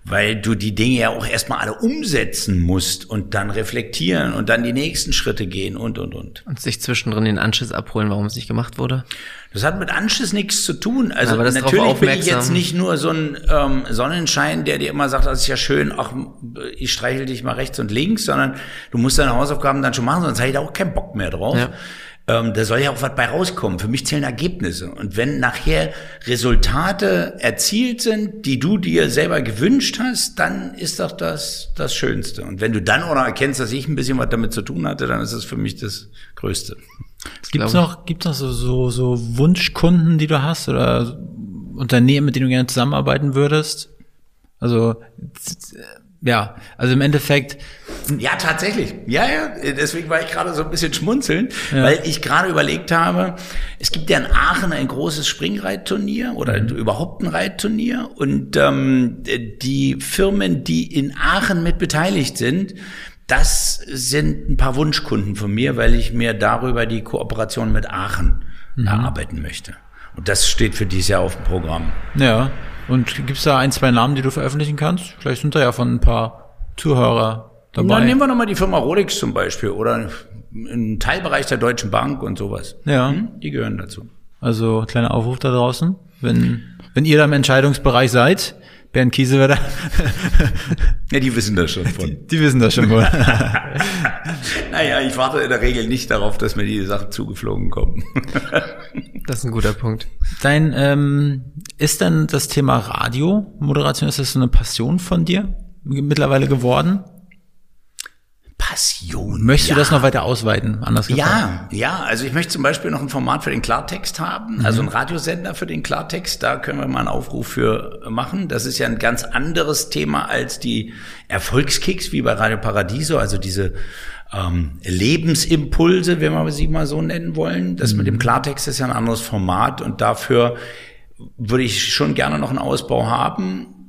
weil du die Dinge ja auch erstmal alle umsetzen musst und dann reflektieren und dann die nächsten Schritte gehen und, und, und. Und sich zwischendrin den Anschiss abholen, warum es nicht gemacht wurde. Das hat mit Anschiss nichts zu tun. Also Aber das ist natürlich bin ich jetzt nicht nur so ein ähm, Sonnenschein, der dir immer sagt, das ist ja schön, ach, ich streichel dich mal rechts und links, sondern du musst deine Hausaufgaben dann schon machen, sonst habe ich da auch keinen Bock mehr drauf. Ja. Ähm, da soll ja auch was bei rauskommen. Für mich zählen Ergebnisse. Und wenn nachher Resultate erzielt sind, die du dir selber gewünscht hast, dann ist doch das das Schönste. Und wenn du dann auch noch erkennst, dass ich ein bisschen was damit zu tun hatte, dann ist das für mich das Größte. Gibt's glaube- noch, gibt's noch so, so, so Wunschkunden, die du hast oder Unternehmen, mit denen du gerne zusammenarbeiten würdest? Also, ja, also im Endeffekt, Ja, tatsächlich. Ja, ja. Deswegen war ich gerade so ein bisschen schmunzeln, weil ich gerade überlegt habe, es gibt ja in Aachen ein großes Springreitturnier oder überhaupt ein Reitturnier und ähm, die Firmen, die in Aachen mit beteiligt sind, das sind ein paar Wunschkunden von mir, weil ich mir darüber die Kooperation mit Aachen erarbeiten möchte. Und das steht für dieses Jahr auf dem Programm. ja. Und gibt's da ein, zwei Namen, die du veröffentlichen kannst? Vielleicht sind da ja von ein paar Zuhörer dabei? Dann nehmen wir nochmal die Firma Rolex zum Beispiel oder einen Teilbereich der Deutschen Bank und sowas. Ja. Hm? Die gehören dazu. Also kleiner Aufruf da draußen, wenn wenn ihr da im Entscheidungsbereich seid, Bernd Kiesewetter, Ja, die wissen das schon von. die wissen das schon wohl. naja, ich warte in der Regel nicht darauf, dass mir die Sachen zugeflogen kommen. Das ist ein guter Punkt. Dein ähm, ist denn das Thema Radiomoderation ist das so eine Passion von dir mittlerweile geworden? Passion. Möchtest ja. du das noch weiter ausweiten? Anders? Ja, ja, also ich möchte zum Beispiel noch ein Format für den Klartext haben, also ein Radiosender für den Klartext, da können wir mal einen Aufruf für machen. Das ist ja ein ganz anderes Thema als die Erfolgskicks wie bei Radio Paradiso, also diese ähm, Lebensimpulse, wenn wir sie mal so nennen wollen. Das mit dem Klartext ist ja ein anderes Format und dafür würde ich schon gerne noch einen Ausbau haben.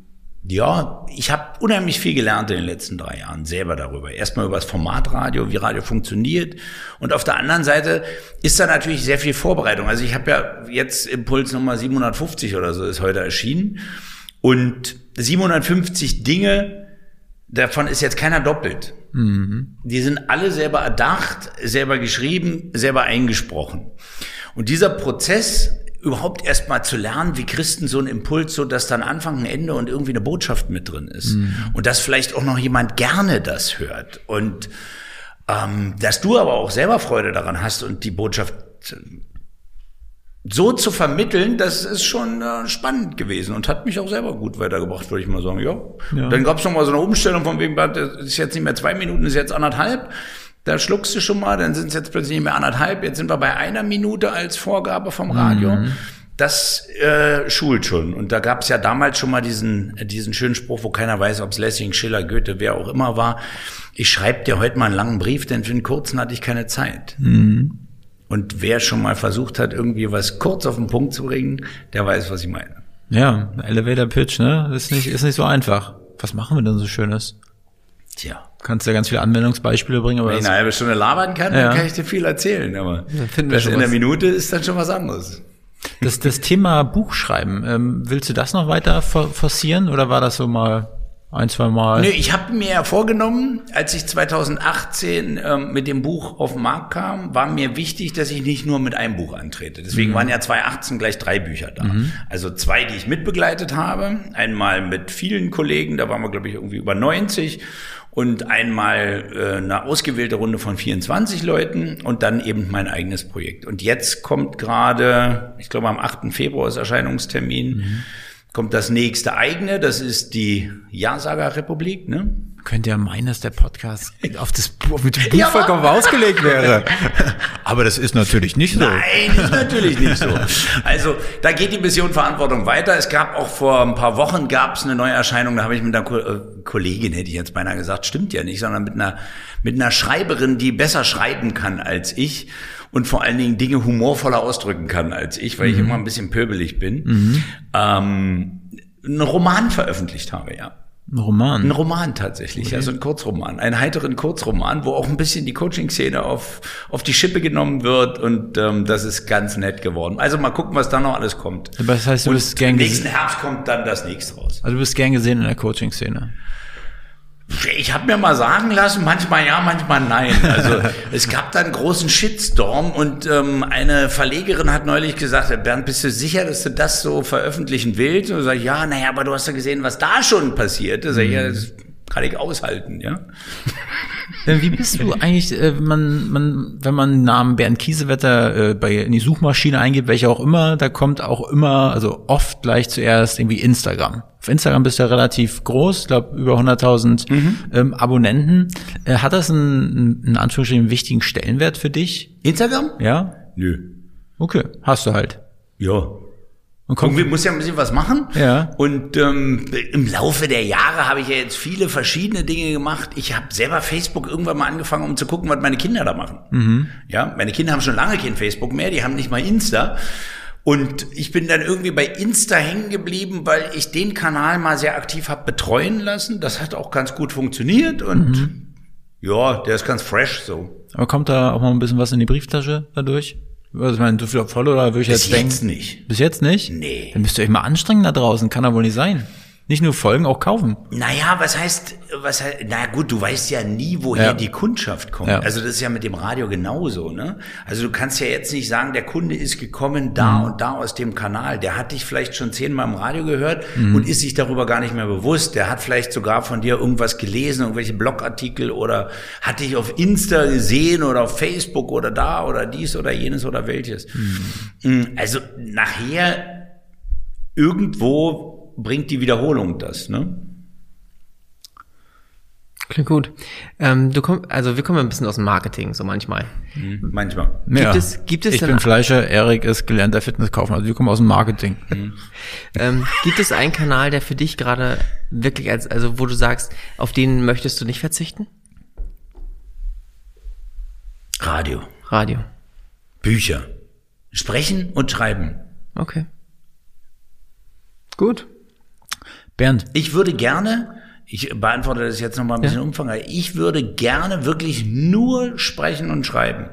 Ja, ich habe unheimlich viel gelernt in den letzten drei Jahren selber darüber. Erstmal über das Formatradio, wie Radio funktioniert. Und auf der anderen Seite ist da natürlich sehr viel Vorbereitung. Also ich habe ja jetzt Impuls Nummer 750 oder so ist heute erschienen. Und 750 Dinge, davon ist jetzt keiner doppelt. Die sind alle selber erdacht, selber geschrieben, selber eingesprochen. Und dieser Prozess, überhaupt erst mal zu lernen, wie Christen so ein Impuls, so dass dann Anfang, ein Ende und irgendwie eine Botschaft mit drin ist. Und dass vielleicht auch noch jemand gerne das hört. Und ähm, dass du aber auch selber Freude daran hast und die Botschaft so zu vermitteln, das ist schon äh, spannend gewesen und hat mich auch selber gut weitergebracht, würde ich mal sagen. Ja. Ja. Dann gab es noch mal so eine Umstellung von wegen, das ist jetzt nicht mehr zwei Minuten, ist jetzt anderthalb. Da schluckst du schon mal, dann sind es jetzt plötzlich nicht mehr anderthalb. Jetzt sind wir bei einer Minute als Vorgabe vom Radio. Das äh, schult schon. Und da gab es ja damals schon mal diesen, diesen schönen Spruch, wo keiner weiß, ob es Lessing, Schiller, Goethe, wer auch immer war. Ich schreibe dir heute mal einen langen Brief, denn für einen kurzen hatte ich keine Zeit. Und wer schon mal versucht hat, irgendwie was kurz auf den Punkt zu bringen, der weiß, was ich meine. Ja, Elevator Pitch, ne? Ist nicht, ist nicht so einfach. Was machen wir denn so Schönes? Tja. Kannst ja ganz viele Anwendungsbeispiele bringen, aber Wenn ich eine halbe Stunde labern kann, Ja. dann kann ich dir viel erzählen. Aber das in der. Minute ist dann schon was anderes. das, das Thema Buchschreiben, ähm, willst du das noch weiter for forcieren oder war das so mal ein, zwei Mal? Nö, ich habe mir ja vorgenommen, als ich 2018 ähm, mit dem Buch auf den Markt kam, war mir wichtig, dass ich nicht nur mit einem Buch antrete. Deswegen waren ja 2018 gleich drei Bücher da. Also zwei, die ich mitbegleitet habe. Einmal mit vielen Kollegen, da waren wir, glaube ich, irgendwie über 90. Und einmal äh, eine ausgewählte Runde von 24 Leuten und dann eben mein eigenes Projekt. Und jetzt kommt gerade, ich glaube am 8. Februar ist Erscheinungstermin, kommt das nächste eigene, das ist die Ja-Sager-Republik, ne? Könnte ja meinen, dass der Podcast auf das Buch, mit dem Buch Ja, vollkommen ausgelegt wäre. aber das ist natürlich nicht so. Nein, ist natürlich nicht so. Also da geht die Mission Verantwortung weiter. Es gab auch vor ein paar Wochen gab es eine Neuerscheinung, da habe ich mit einer Ko äh, Kollegin, hätte ich jetzt beinahe gesagt, stimmt ja nicht, sondern mit einer, mit einer Schreiberin, die besser schreiben kann als ich und vor allen Dingen Dinge humorvoller ausdrücken kann als ich, weil ich immer ein bisschen pöbelig bin, ähm, einen Roman veröffentlicht habe, ja. Ein Roman. Ein Roman tatsächlich, also ein Kurzroman, einen heiteren Kurzroman, wo auch ein bisschen die Coaching-Szene auf, auf die Schippe genommen wird und ähm, das ist ganz nett geworden. Also mal gucken, was da noch alles kommt. Aber das heißt, du und bist gern nächsten gesehen, Herbst kommt dann das nächste raus. also du bist gern gesehen in der Coaching-Szene. Ich habe mir mal sagen lassen, manchmal ja, manchmal nein. Also es gab da einen großen Shitstorm und ähm, eine Verlegerin hat neulich gesagt, Bernd, bist du sicher, dass du das so veröffentlichen willst? Und sag ich, ja, naja, aber du hast ja gesehen, was da schon passiert. Da sag ich, ja, das kann ich aushalten, ja. Wie bist du eigentlich, äh, wenn man, man, wenn man den Namen Bernd Kiesewetter äh, bei in die Suchmaschine eingibt, welche auch immer, da kommt auch immer, also oft gleich zuerst irgendwie Instagram. Auf Instagram bist du ja relativ groß, glaube über 100.000 ähm, Abonnenten. Äh, hat das einen, in Anführungsstrichen einen wichtigen Stellenwert für dich? Instagram? Ja? Nö. Okay, hast du halt. Ja. Und Irgendwie muss ja ein bisschen was machen. Ja. Und ähm, im Laufe der Jahre habe ich ja jetzt viele verschiedene Dinge gemacht. Ich habe selber Facebook irgendwann mal angefangen, um zu gucken, was meine Kinder da machen. Mhm. Ja, meine Kinder haben schon lange kein Facebook mehr, die haben nicht mal Insta. Und ich bin dann irgendwie bei Insta hängen geblieben, weil ich den Kanal mal sehr aktiv habe betreuen lassen. Das hat auch ganz gut funktioniert und Mhm. ja, der ist ganz fresh so. aber kommt da auch mal ein bisschen was in die Brieftasche dadurch? Also ich meine, so viel Follower würde ich Bis jetzt denken. jetzt nicht. Bis jetzt nicht? Nee. Dann müsst ihr euch mal anstrengen da draußen, kann doch wohl nicht sein. Nicht nur folgen, auch kaufen. Naja, was heißt, was heißt, na gut, du weißt ja nie, woher Ja. die Kundschaft kommt. Ja. Also das ist ja mit dem Radio genauso, ne? Also du kannst ja jetzt nicht sagen, der Kunde ist gekommen da Mhm. und da aus dem Kanal. Der hat dich vielleicht schon zehnmal im Radio gehört Mhm. und ist sich darüber gar nicht mehr bewusst. Der hat vielleicht sogar von dir irgendwas gelesen, irgendwelche Blogartikel oder hat dich auf Insta gesehen oder auf Facebook oder da oder dies oder jenes oder welches. Mhm. Also nachher irgendwo bringt die Wiederholung das, ne? Klingt gut. Ähm, du komm, also wir kommen ein bisschen aus dem Marketing, so manchmal. Manchmal. Gibt es- gibt es ich denn- bin Fleischer, Erik ist gelernter Fitnesskaufmann. Also wir kommen aus dem Marketing. Ähm, gibt es einen Kanal, der für dich gerade wirklich als, also wo du sagst, auf den möchtest du nicht verzichten? Radio, Radio. Bücher, sprechen und schreiben. Okay. Gut. Bernd, Ich würde gerne, ich beantworte das jetzt nochmal ein bisschen umfangreich, ich würde gerne wirklich nur sprechen und schreiben.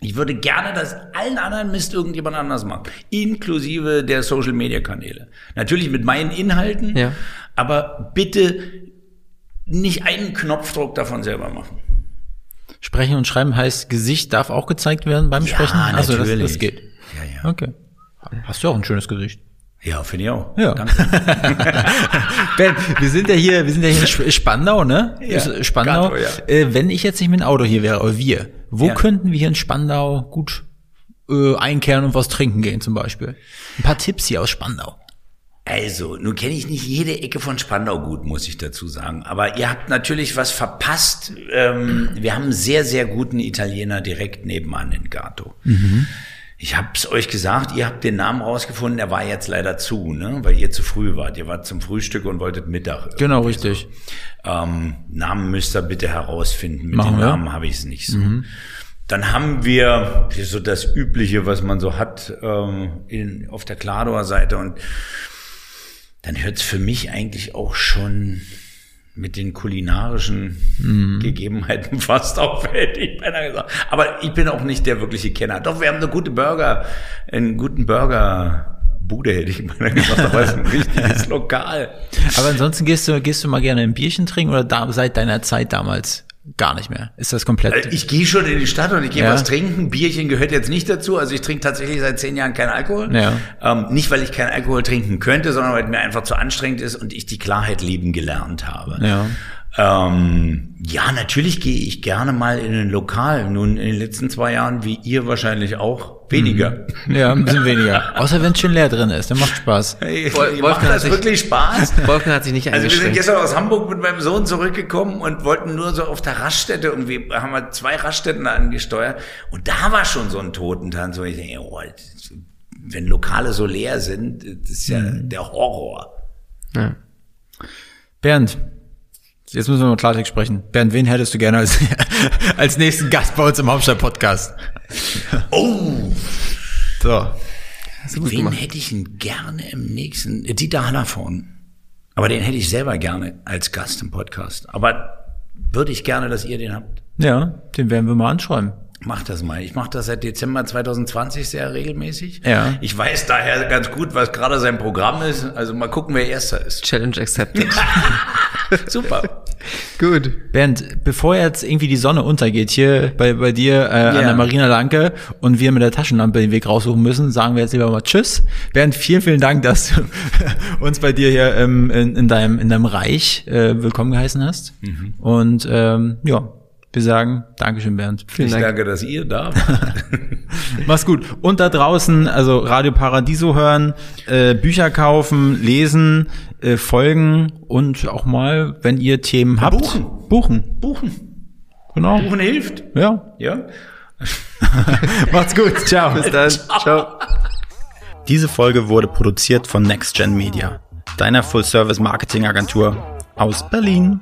Ich würde gerne, dass allen anderen Mist irgendjemand anders macht, inklusive der Social Media Kanäle. Natürlich mit meinen Inhalten, Ja. aber bitte nicht einen Knopfdruck davon selber machen. sprechen und schreiben heißt, Gesicht darf auch gezeigt werden beim Ja, Sprechen? Also das, natürlich. das geht. Ja, ja. Okay. Hast du auch ein schönes Gesicht. Ja, finde ich auch. Ja. Danke. Ben, wir sind ja hier, wir sind ja hier in Sp- Spandau, ne? Ja, Spandau. Gato, ja. äh, wenn ich jetzt nicht mit dem Auto hier wäre, oder wir, wo Ja. könnten wir hier in Spandau gut äh, einkehren und was trinken gehen zum Beispiel? Ein paar Tipps hier aus Spandau. Also, nun kenne ich nicht jede Ecke von Spandau gut, muss ich dazu sagen. Aber ihr habt natürlich was verpasst. Ähm, wir haben einen sehr, sehr guten Italiener direkt nebenan in Gato. Ich hab's euch gesagt, ihr habt den Namen rausgefunden, der war jetzt leider zu, ne? weil ihr zu früh wart. Ihr wart zum Frühstück und wolltet Mittag. Genau, richtig. Ähm, Namen müsst ihr bitte herausfinden. Mit Machen den wir. Namen habe ich es nicht so. Dann haben wir so das Übliche, was man so hat ähm, in, auf der Klador Seite und dann hört es für mich eigentlich auch schon mit den kulinarischen Gegebenheiten fast auf, hätte ich beinahe gesagt. Aber ich bin auch nicht der wirkliche Kenner. Doch, wir haben eine gute Burger, einen guten Burger. Bude hätte ich beinahe gesagt, aber es ist ein richtiges Lokal. Aber ansonsten gehst du, gehst du mal gerne ein Bierchen trinken oder da, seit deiner Zeit damals gar nicht mehr? Ist das komplett? Äh, Ich gehe schon in die Stadt und ich gehe Ja. was trinken. Bierchen gehört jetzt nicht dazu. Also ich trinke tatsächlich seit zehn Jahren keinen Alkohol. Ja. Ähm, nicht, weil ich keinen Alkohol trinken könnte, sondern weil es mir einfach zu anstrengend ist und ich die Klarheit lieben gelernt habe. Ja. Ähm, ja, natürlich gehe ich gerne mal in ein Lokal. Nun in den letzten zwei Jahren, wie ihr wahrscheinlich auch, weniger. ja, ein bisschen weniger. Außer wenn es schön leer drin ist, dann macht Spaß. Hey, Wolf- macht Wolfgang hat das sich- wirklich Spaß? Wolfgang hat sich nicht Also wir sind gestern aus Hamburg mit meinem Sohn zurückgekommen und wollten nur so auf der Raststätte irgendwie, haben wir zwei Raststätten angesteuert und da war schon so ein Totentanz, wo ich denke, oh, wenn Lokale so leer sind, das ist ja der Horror. ja. Bernd, jetzt müssen wir mal Klartext sprechen. Bernd, wen hättest du gerne als, als nächsten Gast bei uns im Hauptstadt-Podcast? Oh, So. Wen gemacht. hätte ich denn gerne im nächsten? Dieter Hallervorn. Aber den hätte ich selber gerne als Gast im Podcast. Aber würde ich gerne, dass ihr den habt. Ja, den werden wir mal anschreiben. Mach das mal. Ich mache das seit Dezember 2020 sehr regelmäßig. Ja. Ich weiß daher ganz gut, was gerade sein Programm ist. Also mal gucken, wer erster ist. Challenge accepted. Super. Gut. Bernd, bevor jetzt irgendwie die Sonne untergeht hier bei, bei dir äh, an der Marina Lanke und wir mit der Taschenlampe den Weg raussuchen müssen, sagen wir jetzt lieber mal Tschüss. Bernd, vielen, vielen Dank, dass du uns bei dir hier ähm, in, in, deinem, in deinem Reich äh, willkommen geheißen hast. Und ähm, ja, wir sagen Dankeschön, Bernd. ich danke, dass ihr da wart. Mach's gut. Und da draußen, also Radio Paradiso hören, äh, Bücher kaufen, lesen, äh, folgen und auch mal, wenn ihr Themen habt, buchen. Buchen. Buchen. Genau. Buchen hilft. Ja. Ja. Macht's gut. Ciao. Bis dann. Ciao. Diese Folge wurde produziert von NextGen Media, deiner Full-Service-Marketing-Agentur aus Berlin.